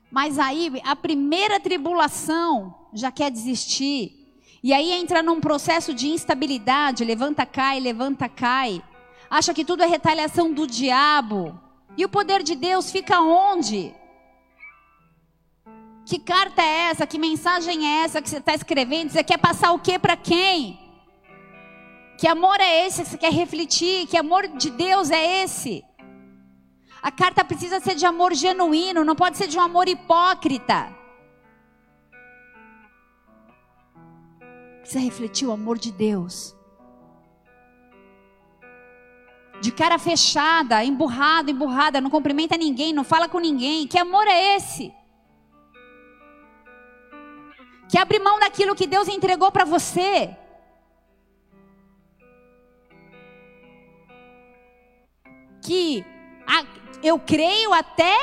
Mas aí a primeira tribulação já quer desistir. E aí entra num processo de instabilidade, levanta, cai, levanta, cai acha que tudo é retaliação do diabo. E o poder de Deus fica onde? Que carta é essa? Que mensagem é essa que você está escrevendo? Você quer passar o que para quem? Que amor é esse que você quer refletir? Que amor de Deus é esse? A carta precisa ser de amor genuíno, não pode ser de um amor hipócrita. Precisa refletir o amor de Deus de cara fechada, emburrada, emburrada, não cumprimenta ninguém, não fala com ninguém. Que amor é esse? Que abre mão daquilo que Deus entregou para você. Que a, eu creio até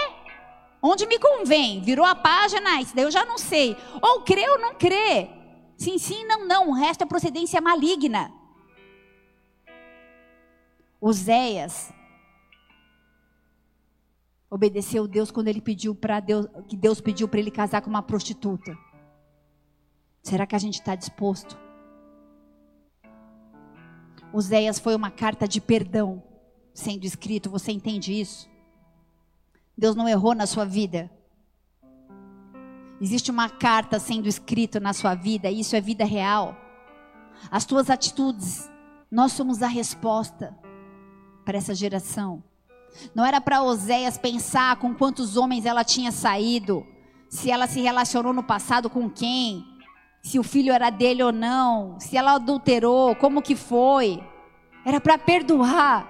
onde me convém. Virou a página, isso daí eu já não sei. Ou crê ou não crê. Sim, sim, não, não. O resto é procedência maligna. Oséias obedeceu Deus quando ele pediu para Deus, que Deus pediu para ele casar com uma prostituta. Será que a gente está disposto? Oséias foi uma carta de perdão sendo escrito, você entende isso? Deus não errou na sua vida. Existe uma carta sendo escrita na sua vida, isso é vida real. As tuas atitudes, nós somos a resposta para essa geração. Não era para Oséias pensar com quantos homens ela tinha saído, se ela se relacionou no passado com quem, se o filho era dele ou não, se ela adulterou, como que foi. Era para perdoar.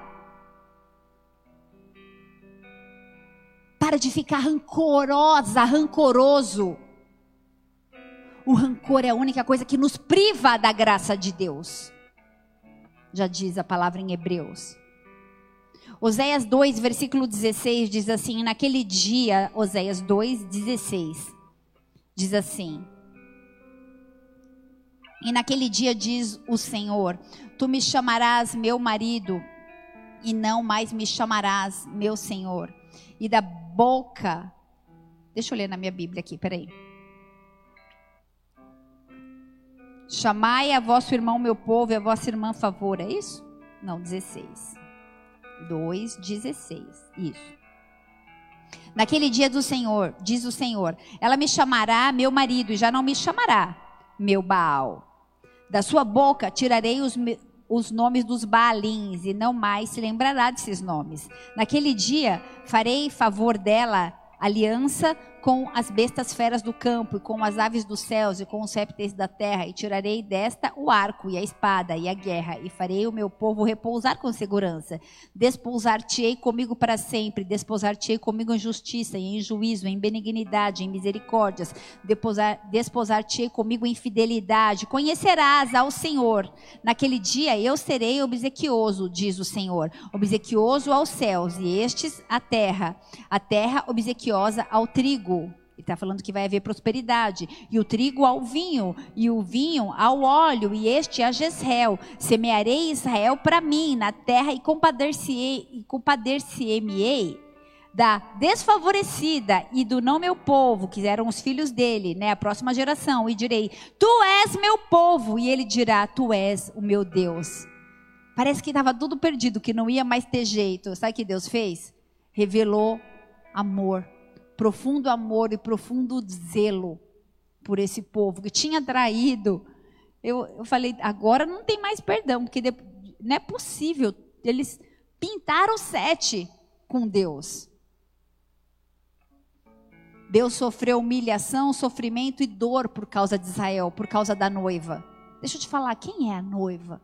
Para de ficar rancorosa, rancoroso. O rancor é a única coisa que nos priva da graça de Deus. Já diz a palavra em Hebreus. Oséias 2, versículo 16 diz assim: Naquele dia, Oséias 2, 16, diz assim: E naquele dia diz o Senhor: Tu me chamarás meu marido, e não mais me chamarás meu Senhor. E da boca. Deixa eu ler na minha Bíblia aqui, peraí. Chamai a vosso irmão, meu povo, e a vossa irmã favor, é isso? Não, 16. 2,16. Isso. Naquele dia do Senhor, diz o Senhor, ela me chamará meu marido e já não me chamará meu Baal. Da sua boca tirarei os, os nomes dos Baalins e não mais se lembrará desses nomes. Naquele dia farei favor dela aliança com as bestas feras do campo, e com as aves dos céus, e com os répteis da terra, e tirarei desta o arco, e a espada, e a guerra, e farei o meu povo repousar com segurança. Despousar-te-ei comigo para sempre, desposar-te-ei comigo em justiça, e em juízo, em benignidade, em misericórdias, desposar-te-ei comigo em fidelidade. Conhecerás ao Senhor. Naquele dia eu serei obsequioso, diz o Senhor, obsequioso aos céus, e estes à terra, a terra obsequiosa ao trigo trigo. Ele está falando que vai haver prosperidade. E o trigo ao vinho, e o vinho ao óleo, e este a Jezreel. Semearei Israel para mim na terra e compadecer-se-ei compadecer da desfavorecida e do não meu povo, que eram os filhos dele, né, a próxima geração, e direi: Tu és meu povo, e ele dirá: Tu és o meu Deus. Parece que estava tudo perdido, que não ia mais ter jeito. Sabe o que Deus fez? Revelou amor profundo amor e profundo zelo por esse povo que tinha traído. Eu, eu falei, agora não tem mais perdão, porque não é possível. Eles pintaram sete com Deus. Deus sofreu humilhação, sofrimento e dor por causa de Israel, por causa da noiva. Deixa eu te falar, quem é a noiva?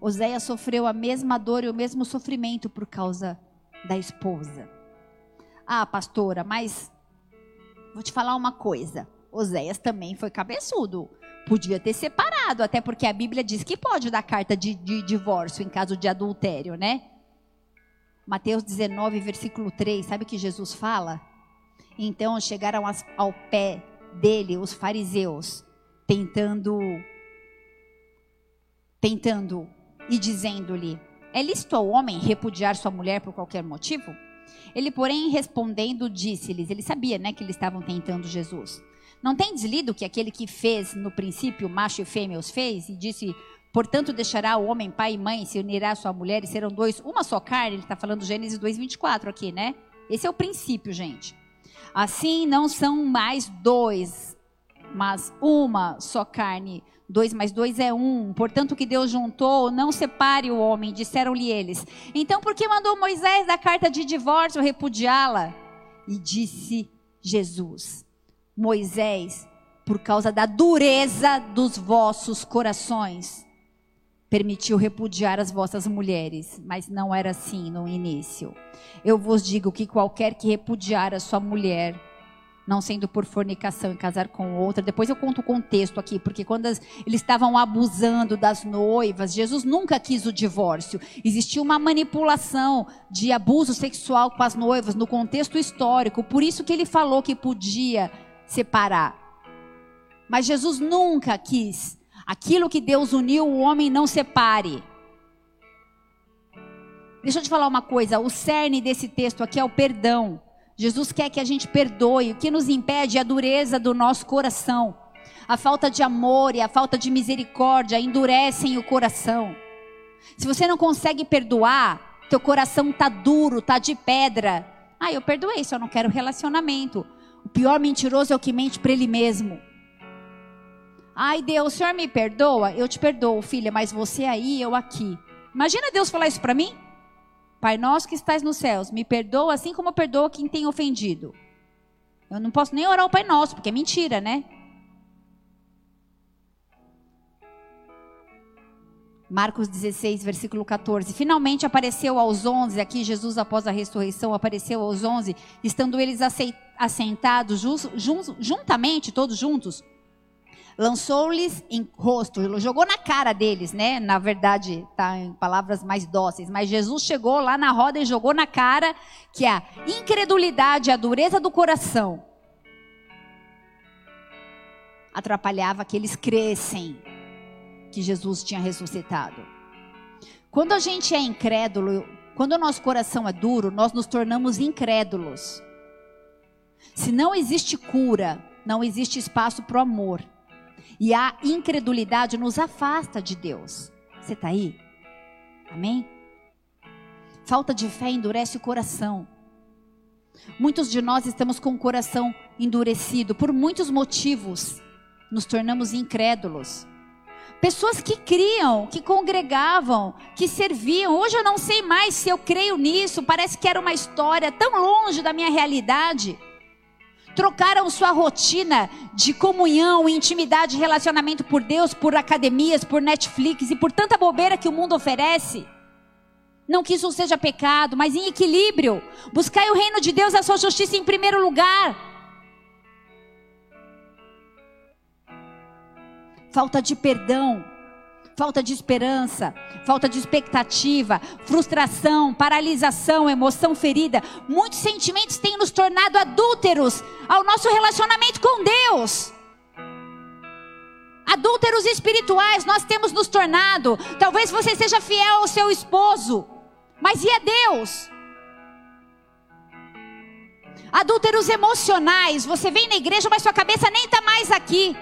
Oséia sofreu a mesma dor e o mesmo sofrimento por causa da esposa. Ah, pastora, mas vou te falar uma coisa. Oséias também foi cabeçudo. Podia ter separado, até porque a Bíblia diz que pode dar carta de, de divórcio em caso de adultério, né? Mateus 19, versículo 3, sabe o que Jesus fala? Então chegaram ao pé dele os fariseus, tentando tentando e dizendo-lhe: É lícito ao homem repudiar sua mulher por qualquer motivo? Ele, porém, respondendo, disse-lhes: Ele sabia né, que eles estavam tentando Jesus. Não tem deslido que aquele que fez no princípio macho e fêmea os fez? E disse: Portanto, deixará o homem pai e mãe, se unirá à sua mulher e serão dois, uma só carne. Ele está falando Gênesis 2,24 aqui, né? Esse é o princípio, gente. Assim não são mais dois, mas uma só carne. Dois mais dois é um. Portanto, o que Deus juntou, não separe o homem, disseram-lhe eles. Então, por que mandou Moisés da carta de divórcio repudiá-la? E disse Jesus: Moisés, por causa da dureza dos vossos corações, permitiu repudiar as vossas mulheres, mas não era assim no início. Eu vos digo que qualquer que repudiar a sua mulher, não sendo por fornicação e casar com outra. Depois eu conto o contexto aqui, porque quando as, eles estavam abusando das noivas, Jesus nunca quis o divórcio. Existia uma manipulação de abuso sexual com as noivas no contexto histórico, por isso que ele falou que podia separar. Mas Jesus nunca quis. Aquilo que Deus uniu, o homem não separe. Deixa eu te falar uma coisa, o cerne desse texto aqui é o perdão. Jesus quer que a gente perdoe. O que nos impede é a dureza do nosso coração. A falta de amor e a falta de misericórdia endurecem o coração. Se você não consegue perdoar, teu coração tá duro, tá de pedra. Ah, eu perdoei, só não quero relacionamento. O pior mentiroso é o que mente para ele mesmo. Ai, Deus, o senhor me perdoa? Eu te perdoo, filha, mas você aí, eu aqui. Imagina Deus falar isso para mim? Pai nosso que estás nos céus, me perdoa assim como eu perdoo quem tem ofendido. Eu não posso nem orar o Pai Nosso, porque é mentira, né? Marcos 16, versículo 14. Finalmente apareceu aos onze, aqui Jesus após a ressurreição apareceu aos onze, estando eles assentados juntamente, todos juntos, lançou-lhes em rosto, jogou na cara deles, né? Na verdade, tá em palavras mais dóceis, mas Jesus chegou lá na roda e jogou na cara que a incredulidade, a dureza do coração atrapalhava que eles crescem que Jesus tinha ressuscitado. Quando a gente é incrédulo, quando o nosso coração é duro, nós nos tornamos incrédulos. Se não existe cura, não existe espaço para o amor. E a incredulidade nos afasta de Deus. Você está aí? Amém? Falta de fé endurece o coração. Muitos de nós estamos com o coração endurecido por muitos motivos. Nos tornamos incrédulos. Pessoas que criam, que congregavam, que serviam. Hoje eu não sei mais se eu creio nisso. Parece que era uma história tão longe da minha realidade trocaram sua rotina de comunhão, intimidade, relacionamento por Deus, por academias, por Netflix e por tanta bobeira que o mundo oferece. Não que isso seja pecado, mas em equilíbrio. Buscai o reino de Deus, a sua justiça em primeiro lugar. Falta de perdão falta de esperança, falta de expectativa, frustração, paralisação, emoção ferida. Muitos sentimentos têm nos tornado adúlteros ao nosso relacionamento com Deus. Adúlteros espirituais nós temos nos tornado. Talvez você seja fiel ao seu esposo, mas e a Deus? Adúlteros emocionais, você vem na igreja, mas sua cabeça nem está mais aqui.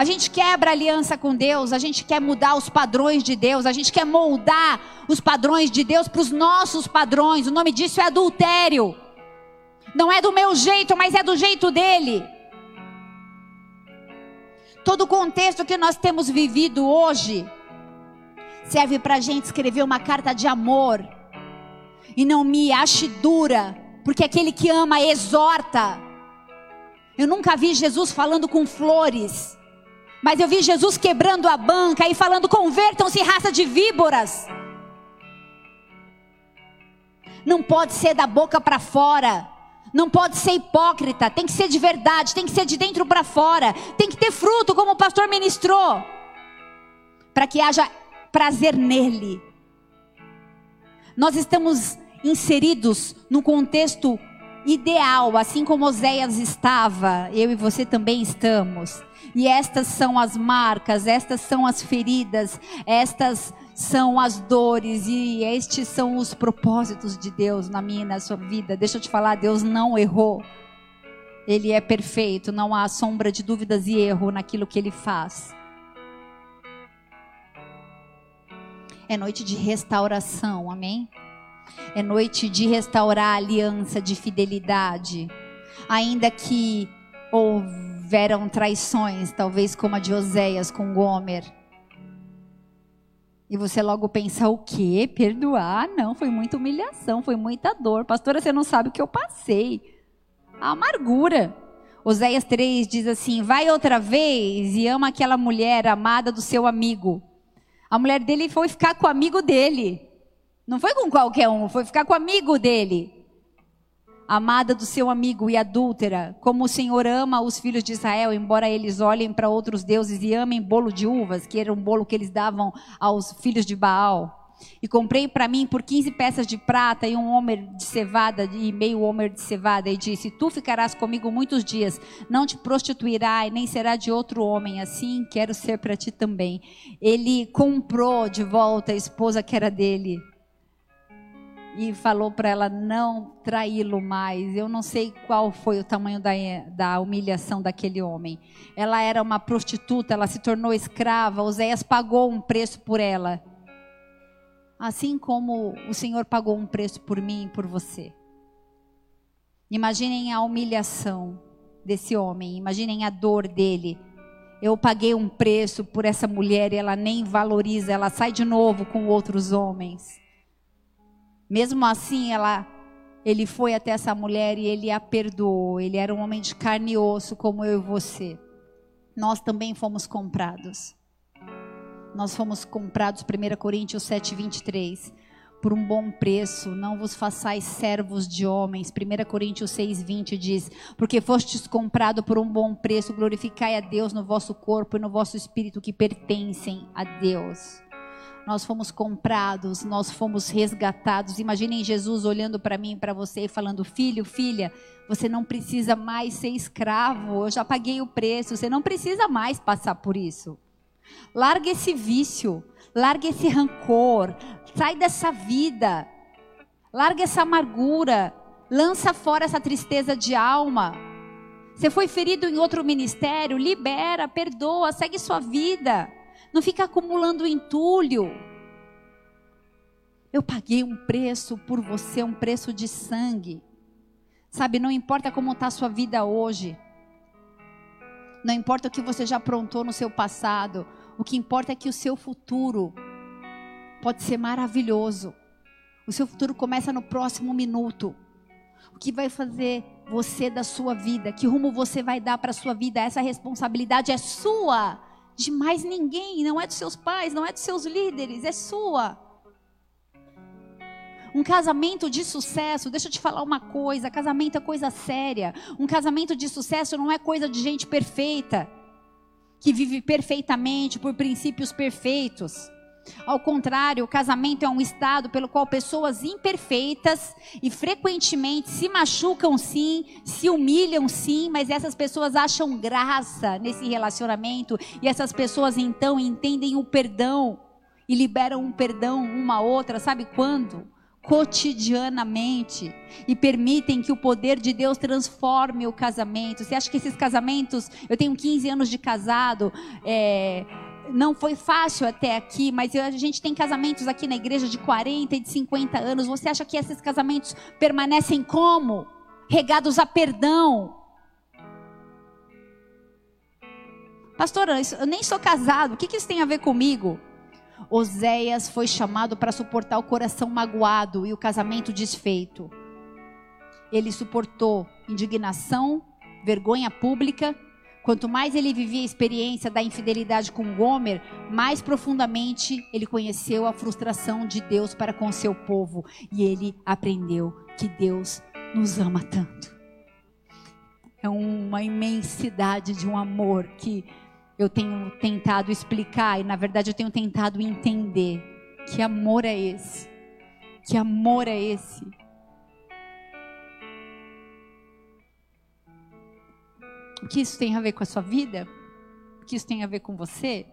A gente quebra aliança com Deus, a gente quer mudar os padrões de Deus, a gente quer moldar os padrões de Deus para os nossos padrões. O nome disso é adultério. Não é do meu jeito, mas é do jeito dele. Todo o contexto que nós temos vivido hoje serve para a gente escrever uma carta de amor. E não me ache dura, porque aquele que ama exorta. Eu nunca vi Jesus falando com flores. Mas eu vi Jesus quebrando a banca e falando: convertam-se raça de víboras. Não pode ser da boca para fora. Não pode ser hipócrita, tem que ser de verdade, tem que ser de dentro para fora, tem que ter fruto, como o pastor ministrou, para que haja prazer nele. Nós estamos inseridos no contexto ideal, assim como Oséias estava, eu e você também estamos. E estas são as marcas, estas são as feridas, estas são as dores e estes são os propósitos de Deus na minha e na sua vida. Deixa eu te falar, Deus não errou. Ele é perfeito, não há sombra de dúvidas e erro naquilo que ele faz. É noite de restauração, amém? É noite de restaurar a aliança de fidelidade. Ainda que houveram traições, talvez como a de Oséias com Gomer. E você logo pensa, o quê? Perdoar? Não, foi muita humilhação, foi muita dor. Pastora, você não sabe o que eu passei. A amargura. Oséias 3 diz assim: Vai outra vez e ama aquela mulher amada do seu amigo. A mulher dele foi ficar com o amigo dele. Não foi com qualquer um, foi ficar com o amigo dele. Amada do seu amigo e adúltera, como o Senhor ama os filhos de Israel, embora eles olhem para outros deuses e amem bolo de uvas, que era um bolo que eles davam aos filhos de Baal. E comprei para mim por 15 peças de prata e um homer de cevada e meio homer de cevada e disse: Tu ficarás comigo muitos dias, não te prostituirá e nem será de outro homem, assim quero ser para ti também. Ele comprou de volta a esposa que era dele e falou para ela não traí-lo mais. Eu não sei qual foi o tamanho da, da humilhação daquele homem. Ela era uma prostituta, ela se tornou escrava. Oséias pagou um preço por ela. Assim como o Senhor pagou um preço por mim e por você. Imaginem a humilhação desse homem, imaginem a dor dele. Eu paguei um preço por essa mulher e ela nem valoriza, ela sai de novo com outros homens. Mesmo assim, ela, ele foi até essa mulher e ele a perdoou. Ele era um homem de carne e osso, como eu e você. Nós também fomos comprados. Nós fomos comprados, 1 Coríntios 7, 23 por um bom preço, não vos façais servos de homens. 1 Coríntios 6:20 diz: Porque fostes comprado por um bom preço, glorificai a Deus no vosso corpo e no vosso espírito que pertencem a Deus. Nós fomos comprados, nós fomos resgatados. Imaginem Jesus olhando para mim para você e falando: Filho, filha, você não precisa mais ser escravo, eu já paguei o preço, você não precisa mais passar por isso. Larga esse vício, larga esse rancor, sai dessa vida, larga essa amargura, lança fora essa tristeza de alma. Você foi ferido em outro ministério, libera, perdoa, segue sua vida. Não fica acumulando entulho. Eu paguei um preço por você, um preço de sangue. Sabe, não importa como está a sua vida hoje. Não importa o que você já aprontou no seu passado. O que importa é que o seu futuro pode ser maravilhoso. O seu futuro começa no próximo minuto. O que vai fazer você da sua vida? Que rumo você vai dar para a sua vida? Essa responsabilidade é sua, de mais ninguém. Não é dos seus pais, não é dos seus líderes, é sua. Um casamento de sucesso, deixa eu te falar uma coisa: casamento é coisa séria. Um casamento de sucesso não é coisa de gente perfeita que vive perfeitamente por princípios perfeitos. Ao contrário, o casamento é um estado pelo qual pessoas imperfeitas e frequentemente se machucam sim, se humilham sim, mas essas pessoas acham graça nesse relacionamento e essas pessoas então entendem o perdão e liberam um perdão uma a outra, sabe quando? cotidianamente e permitem que o poder de Deus transforme o casamento. Você acha que esses casamentos, eu tenho 15 anos de casado, é, não foi fácil até aqui, mas a gente tem casamentos aqui na igreja de 40 e de 50 anos. Você acha que esses casamentos permanecem como? Regados a perdão. Pastora, eu nem sou casado, o que isso tem a ver comigo? Oséias foi chamado para suportar o coração magoado e o casamento desfeito. Ele suportou indignação, vergonha pública. Quanto mais ele vivia a experiência da infidelidade com Gomer, mais profundamente ele conheceu a frustração de Deus para com seu povo. E ele aprendeu que Deus nos ama tanto. É uma imensidade de um amor que eu tenho tentado explicar e na verdade eu tenho tentado entender que amor é esse? Que amor é esse? O que isso tem a ver com a sua vida? O que isso tem a ver com você?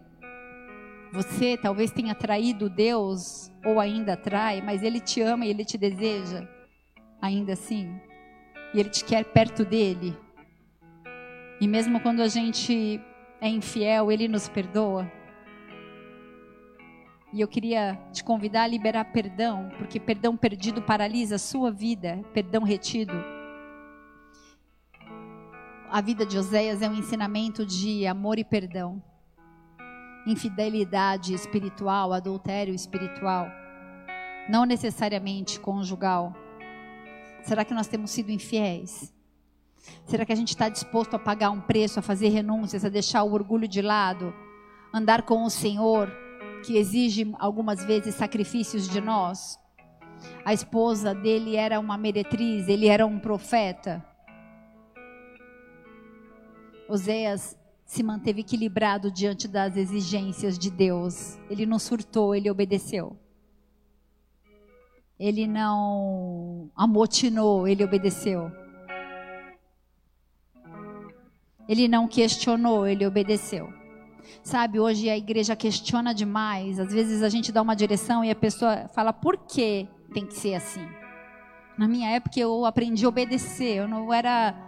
Você talvez tenha traído Deus ou ainda trai, mas Ele te ama e Ele te deseja, ainda assim. E Ele te quer perto dele. E mesmo quando a gente é infiel, Ele nos perdoa. E eu queria te convidar a liberar perdão, porque perdão perdido paralisa a sua vida, perdão retido. A vida de Oséias é um ensinamento de amor e perdão, infidelidade espiritual, adultério espiritual, não necessariamente conjugal. Será que nós temos sido infiéis? Será que a gente está disposto a pagar um preço, a fazer renúncias, a deixar o orgulho de lado, andar com o Senhor, que exige algumas vezes sacrifícios de nós? A esposa dele era uma meretriz, ele era um profeta. Oséias se manteve equilibrado diante das exigências de Deus. Ele não surtou, ele obedeceu. Ele não amotinou, ele obedeceu. Ele não questionou, ele obedeceu. Sabe, hoje a igreja questiona demais. Às vezes a gente dá uma direção e a pessoa fala por que tem que ser assim. Na minha época eu aprendi a obedecer, eu não era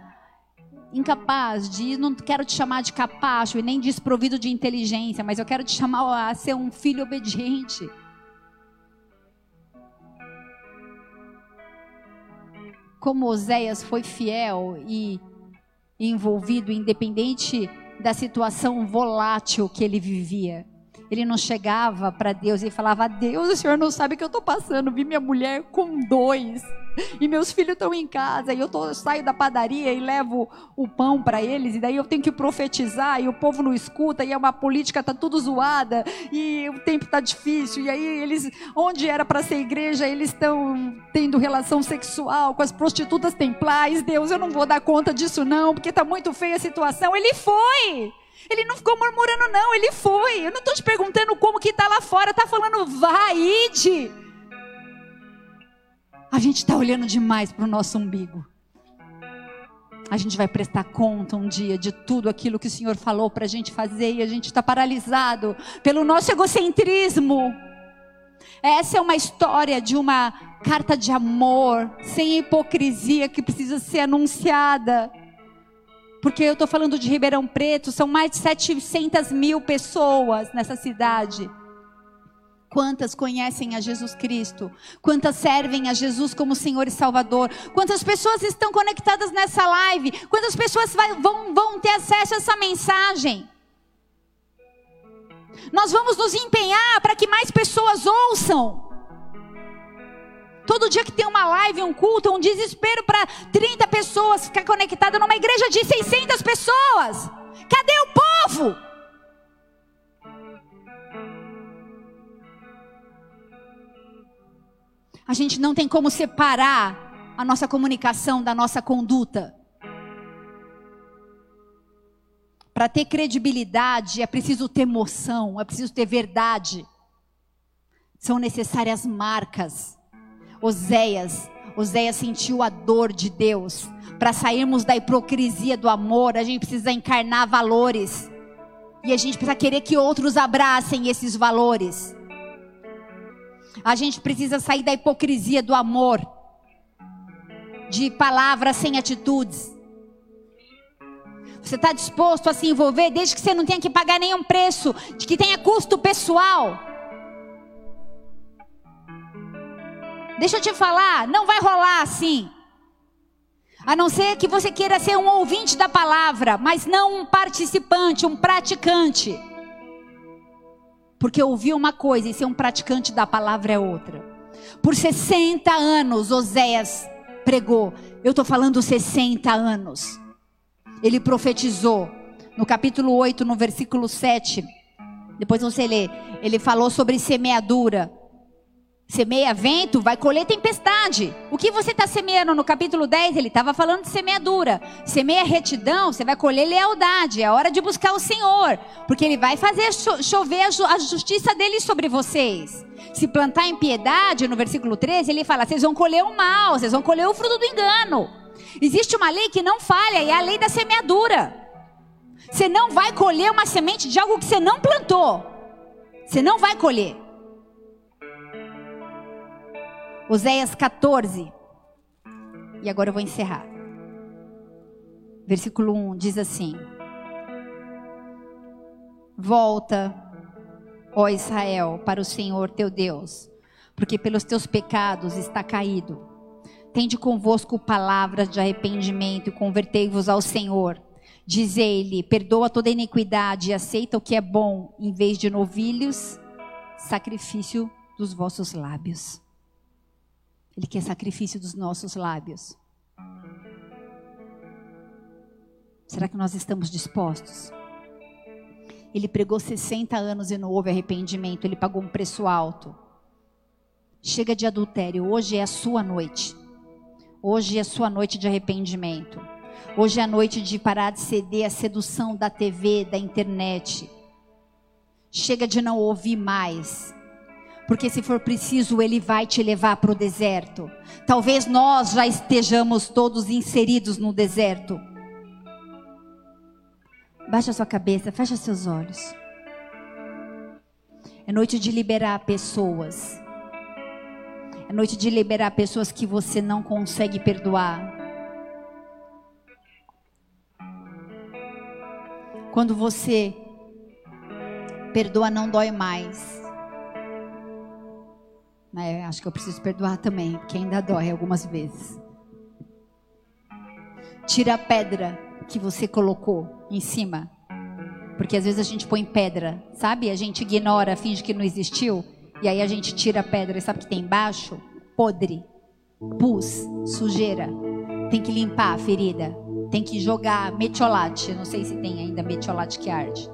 incapaz de, não quero te chamar de capacho e nem desprovido de inteligência, mas eu quero te chamar a ser um filho obediente. Como Oséias foi fiel e envolvido, independente da situação volátil que ele vivia. Ele não chegava para Deus e falava: Deus, o senhor não sabe o que eu estou passando. Vi minha mulher com dois. E meus filhos estão em casa, e eu tô, saio da padaria e levo o pão para eles, e daí eu tenho que profetizar, e o povo não escuta, e é uma política tá tudo zoada, e o tempo tá difícil, e aí eles, onde era para ser igreja, eles estão tendo relação sexual com as prostitutas templais. Deus, eu não vou dar conta disso não, porque tá muito feia a situação. Ele foi. Ele não ficou murmurando, não, ele foi. Eu não estou te perguntando como que está lá fora, está falando, vai, ide. A gente está olhando demais para o nosso umbigo. A gente vai prestar conta um dia de tudo aquilo que o Senhor falou para a gente fazer e a gente está paralisado pelo nosso egocentrismo. Essa é uma história de uma carta de amor, sem hipocrisia, que precisa ser anunciada porque eu estou falando de Ribeirão Preto, são mais de 700 mil pessoas nessa cidade. Quantas conhecem a Jesus Cristo? Quantas servem a Jesus como Senhor e Salvador? Quantas pessoas estão conectadas nessa live? Quantas pessoas vai, vão, vão ter acesso a essa mensagem? Nós vamos nos empenhar para que mais pessoas ouçam. Todo dia que tem uma live, um culto, um desespero para 30 pessoas ficar conectada numa igreja de 600 pessoas. Cadê o povo? A gente não tem como separar a nossa comunicação da nossa conduta. Para ter credibilidade é preciso ter emoção, é preciso ter verdade. São necessárias marcas. Oséias, Oséias sentiu a dor de Deus. Para sairmos da hipocrisia do amor, a gente precisa encarnar valores. E a gente precisa querer que outros abracem esses valores. A gente precisa sair da hipocrisia do amor, de palavras sem atitudes. Você está disposto a se envolver desde que você não tenha que pagar nenhum preço, de que tenha custo pessoal. Deixa eu te falar, não vai rolar assim. A não ser que você queira ser um ouvinte da palavra, mas não um participante, um praticante. Porque ouvir uma coisa e ser um praticante da palavra é outra. Por 60 anos, Oséias pregou. Eu estou falando 60 anos. Ele profetizou. No capítulo 8, no versículo 7. Depois você lê. Ele falou sobre semeadura. Semeia vento, vai colher tempestade. O que você está semeando no capítulo 10? Ele estava falando de semeadura. Semeia retidão, você vai colher lealdade. É hora de buscar o Senhor. Porque Ele vai fazer chover a justiça dele sobre vocês. Se plantar em piedade, no versículo 13, ele fala: vocês vão colher o mal, vocês vão colher o fruto do engano. Existe uma lei que não falha, e é a lei da semeadura. Você não vai colher uma semente de algo que você não plantou. Você não vai colher. Oséias 14. E agora eu vou encerrar. Versículo 1 diz assim: Volta, ó Israel, para o Senhor teu Deus, porque pelos teus pecados está caído. Tende convosco palavras de arrependimento e convertei-vos ao Senhor. Diz-lhe: perdoa toda iniquidade e aceita o que é bom, em vez de novilhos, sacrifício dos vossos lábios. Ele quer sacrifício dos nossos lábios. Será que nós estamos dispostos? Ele pregou 60 anos e não houve arrependimento, ele pagou um preço alto. Chega de adultério, hoje é a sua noite. Hoje é a sua noite de arrependimento. Hoje é a noite de parar de ceder à sedução da TV, da internet. Chega de não ouvir mais porque se for preciso, Ele vai te levar para o deserto. Talvez nós já estejamos todos inseridos no deserto. Baixa sua cabeça, fecha seus olhos. É noite de liberar pessoas. É noite de liberar pessoas que você não consegue perdoar. Quando você perdoa, não dói mais. É, acho que eu preciso perdoar também, porque ainda dói algumas vezes. Tira a pedra que você colocou em cima. Porque às vezes a gente põe pedra, sabe? A gente ignora, finge que não existiu. E aí a gente tira a pedra e sabe o que tem embaixo? Podre, pus, sujeira. Tem que limpar a ferida. Tem que jogar metiolate. Não sei se tem ainda metiolate que arde.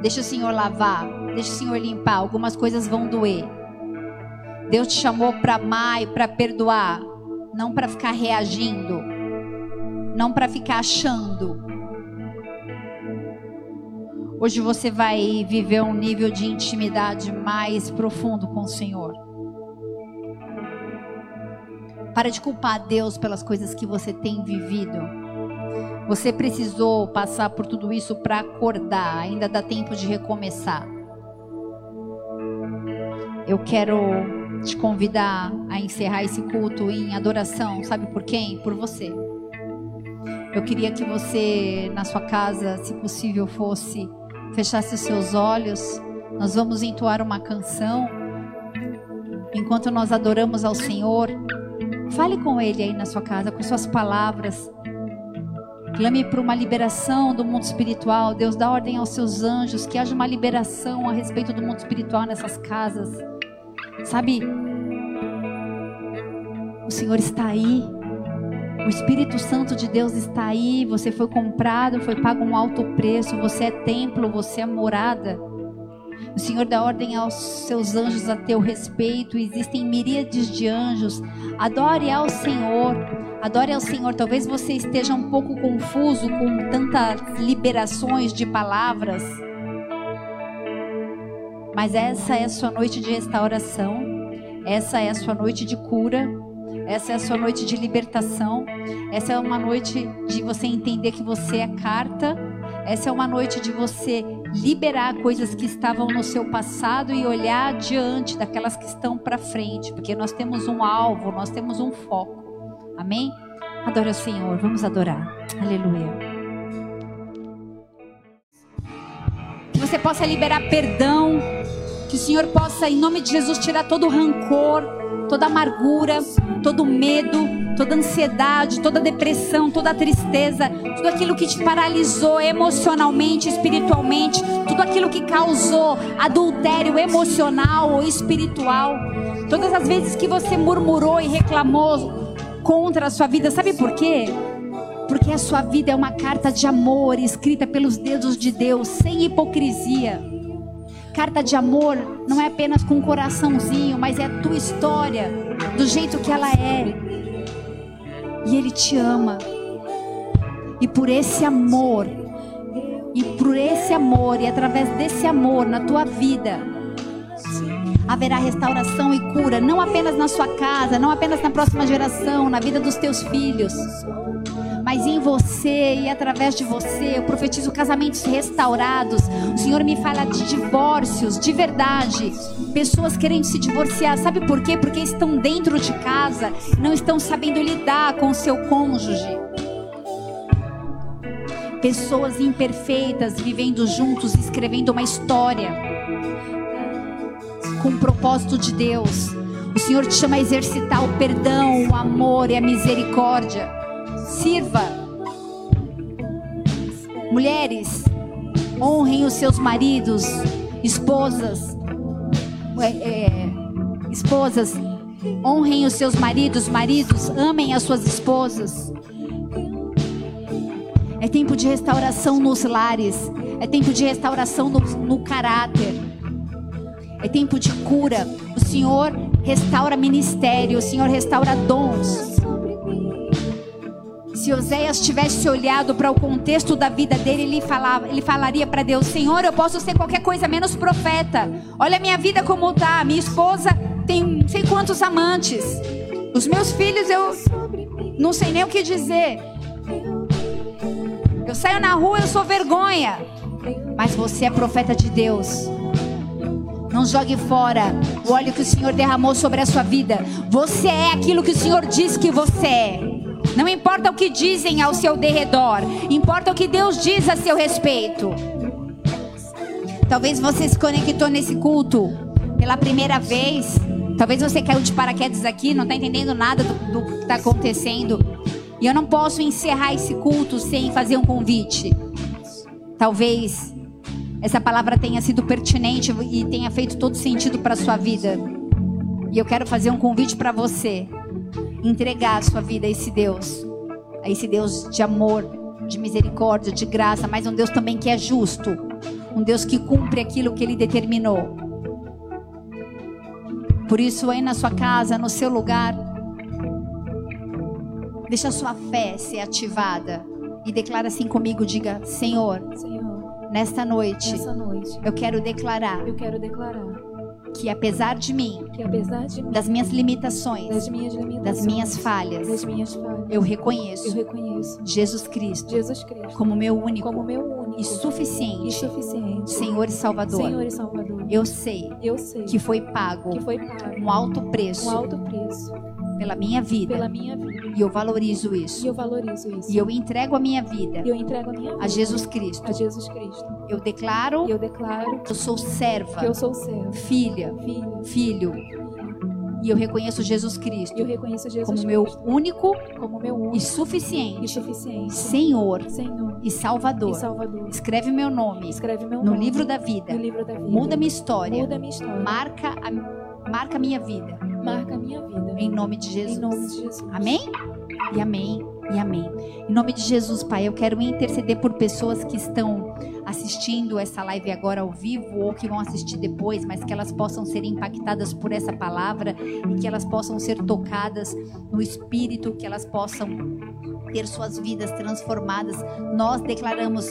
Deixa o Senhor lavar. Deixa o Senhor limpar. Algumas coisas vão doer. Deus te chamou para amar e para perdoar. Não para ficar reagindo. Não para ficar achando. Hoje você vai viver um nível de intimidade mais profundo com o Senhor. Para de culpar Deus pelas coisas que você tem vivido. Você precisou passar por tudo isso para acordar. Ainda dá tempo de recomeçar. Eu quero te convidar a encerrar esse culto em adoração. Sabe por quem? Por você. Eu queria que você, na sua casa, se possível, fosse fechasse os seus olhos. Nós vamos entoar uma canção. Enquanto nós adoramos ao Senhor, fale com Ele aí na sua casa, com suas palavras. Clame por uma liberação do mundo espiritual. Deus dá ordem aos seus anjos que haja uma liberação a respeito do mundo espiritual nessas casas. Sabe? O Senhor está aí. O Espírito Santo de Deus está aí. Você foi comprado, foi pago um alto preço. Você é templo, você é morada. O Senhor dá ordem aos seus anjos a teu respeito. Existem miríades de anjos. Adore ao Senhor. Adore ao Senhor. Talvez você esteja um pouco confuso com tantas liberações de palavras. Mas essa é a sua noite de restauração. Essa é a sua noite de cura. Essa é a sua noite de libertação. Essa é uma noite de você entender que você é carta. Essa é uma noite de você liberar coisas que estavam no seu passado e olhar adiante daquelas que estão para frente, porque nós temos um alvo, nós temos um foco. Amém? Adore o Senhor, vamos adorar. Aleluia. Que você possa liberar perdão, que o Senhor possa, em nome de Jesus, tirar todo o rancor, toda amargura, todo medo, toda ansiedade, toda depressão, toda tristeza, tudo aquilo que te paralisou emocionalmente, espiritualmente, tudo aquilo que causou adultério emocional ou espiritual. Todas as vezes que você murmurou e reclamou contra a sua vida, sabe por quê? Porque a sua vida é uma carta de amor escrita pelos dedos de Deus, sem hipocrisia. Carta de amor não é apenas com um coraçãozinho, mas é a tua história, do jeito que ela é. E Ele te ama. E por esse amor, e por esse amor, e através desse amor na tua vida, haverá restauração e cura, não apenas na sua casa, não apenas na próxima geração, na vida dos teus filhos, mas em você e através de você. Eu profetizo casamentos restaurados. O Senhor me fala de divórcios, de verdade. Pessoas querendo se divorciar, sabe por quê? Porque estão dentro de casa, não estão sabendo lidar com o seu cônjuge. Pessoas imperfeitas vivendo juntos, escrevendo uma história com o propósito de Deus. O Senhor te chama a exercitar o perdão, o amor e a misericórdia. Sirva. Mulheres, honrem os seus maridos, esposas, é, é, esposas, honrem os seus maridos, maridos, amem as suas esposas. É tempo de restauração nos lares, é tempo de restauração no, no caráter, é tempo de cura. O Senhor restaura ministério, o Senhor restaura dons. Se Oséias tivesse olhado para o contexto da vida dele, ele, falava, ele falaria para Deus: Senhor, eu posso ser qualquer coisa menos profeta. Olha a minha vida como tá. Minha esposa tem não sei quantos amantes. Os meus filhos eu não sei nem o que dizer. Eu saio na rua, eu sou vergonha. Mas você é profeta de Deus. Não jogue fora o óleo que o Senhor derramou sobre a sua vida. Você é aquilo que o Senhor diz que você é. Não importa o que dizem ao seu derredor, importa o que Deus diz a seu respeito. Talvez você se conectou nesse culto pela primeira vez. Talvez você caiu de paraquedas aqui, não está entendendo nada do, do que está acontecendo. E eu não posso encerrar esse culto sem fazer um convite. Talvez essa palavra tenha sido pertinente e tenha feito todo sentido para sua vida. E eu quero fazer um convite para você entregar a sua vida a esse Deus, a esse Deus de amor, de misericórdia, de graça, mas um Deus também que é justo, um Deus que cumpre aquilo que ele determinou. Por isso, aí na sua casa, no seu lugar, deixa a sua fé ser ativada e declara assim comigo, diga: Senhor, Senhor, nesta noite, noite, eu quero declarar eu quero declarar que apesar de mim, que apesar de mim, das minhas limitações, das minhas limitações, das minhas falhas, das minhas falhas, eu reconheço eu reconheço Jesus Cristo Jesus Cristo como meu único como meu único e suficiente e suficiente Senhor e Salvador. Senhor e Salvador. Eu sei Eu sei que foi pago que foi pago um alto preço um alto preço pela minha vida pela minha vida e eu valorizo e isso. eu valorizo isso. E eu entrego a minha vida E eu entrego a minha vida a Jesus Cristo. a Jesus Cristo. Eu declaro E eu declaro que eu sou que serva, eu sou servo, filha, filho, filho, e eu reconheço Jesus Cristo e reconheço Jesus como meu Cristo único como meu único e e suficiente suficiente Senhor Senhor e Salvador. e Salvador. Escreve meu nome Escreve meu no nome livro da vida. no livro da vida. Muda minha história. Muda minha história. Marca a, marca a minha vida. Marca minha vida. Em nome de Jesus. Em nome de Jesus. Amém? E amém. E amém. Em nome de Jesus, Pai, eu quero interceder por pessoas que estão assistindo essa live agora ao vivo ou que vão assistir depois, mas que elas possam ser impactadas por essa palavra e que elas possam ser tocadas no espírito, que elas possam ter suas vidas transformadas. Nós declaramos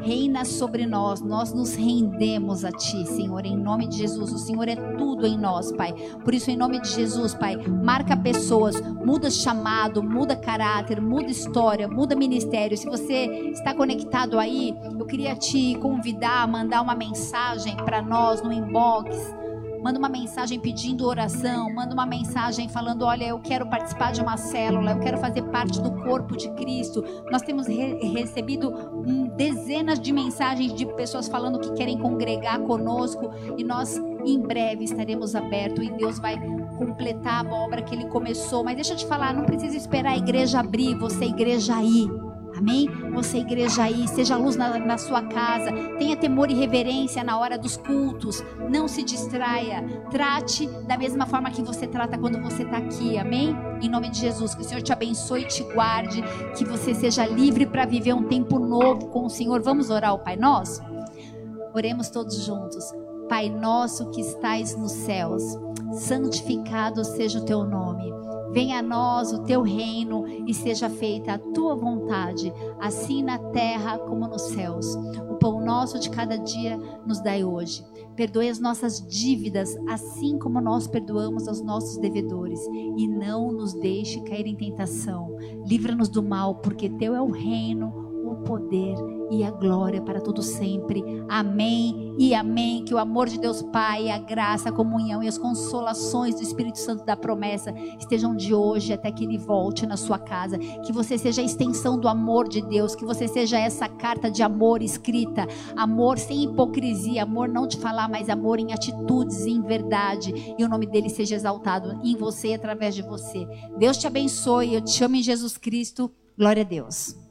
reina sobre nós, nós nos rendemos a Ti, Senhor, em nome de Jesus. O Senhor é tudo em nós, Pai. Por isso, em nome de Jesus, Pai, marca pessoas, muda chamado, muda caráter, muda história, muda ministério. Se você está conectado aí, eu queria te convidar a mandar uma mensagem para nós no inbox manda uma mensagem pedindo oração, manda uma mensagem falando: olha, eu quero participar de uma célula, eu quero fazer parte do corpo de Cristo. Nós temos re recebido dezenas de mensagens de pessoas falando que querem congregar conosco e nós em breve estaremos abertos e Deus vai completar a obra que Ele começou. Mas deixa eu te falar, não precisa esperar a igreja abrir, você igreja aí. Amém? Você, igreja aí, seja luz na, na, sua casa, tenha temor e reverência na hora dos cultos, não se distraia, trate da mesma forma que você trata quando você está aqui, amém? Em nome de Jesus, que o Senhor te abençoe e te guarde, que você seja livre para viver um tempo novo com o Senhor. Vamos orar o Pai Nosso? Oremos todos juntos. Pai nosso que estais nos céus, santificado seja o teu nome. Venha a nós o teu reino e seja feita a tua vontade, assim na terra como nos céus. O pão nosso de cada dia nos dai hoje. Perdoe as nossas dívidas, assim como nós perdoamos aos nossos devedores. E não nos deixe cair em tentação. Livra-nos do mal, porque teu é o reino, o poder e a glória para todo sempre. Amém e amém. Que o amor de Deus Pai, a graça, a comunhão e as consolações do Espírito Santo da promessa estejam de hoje até que ele volte na sua casa. Que você seja a extensão do amor de Deus, que você seja essa carta de amor escrita, amor sem hipocrisia, amor não de falar, mas amor em atitudes, em verdade. E o nome dele seja exaltado em você e através de você. Deus te abençoe. Eu te amo em Jesus Cristo. Glória a Deus.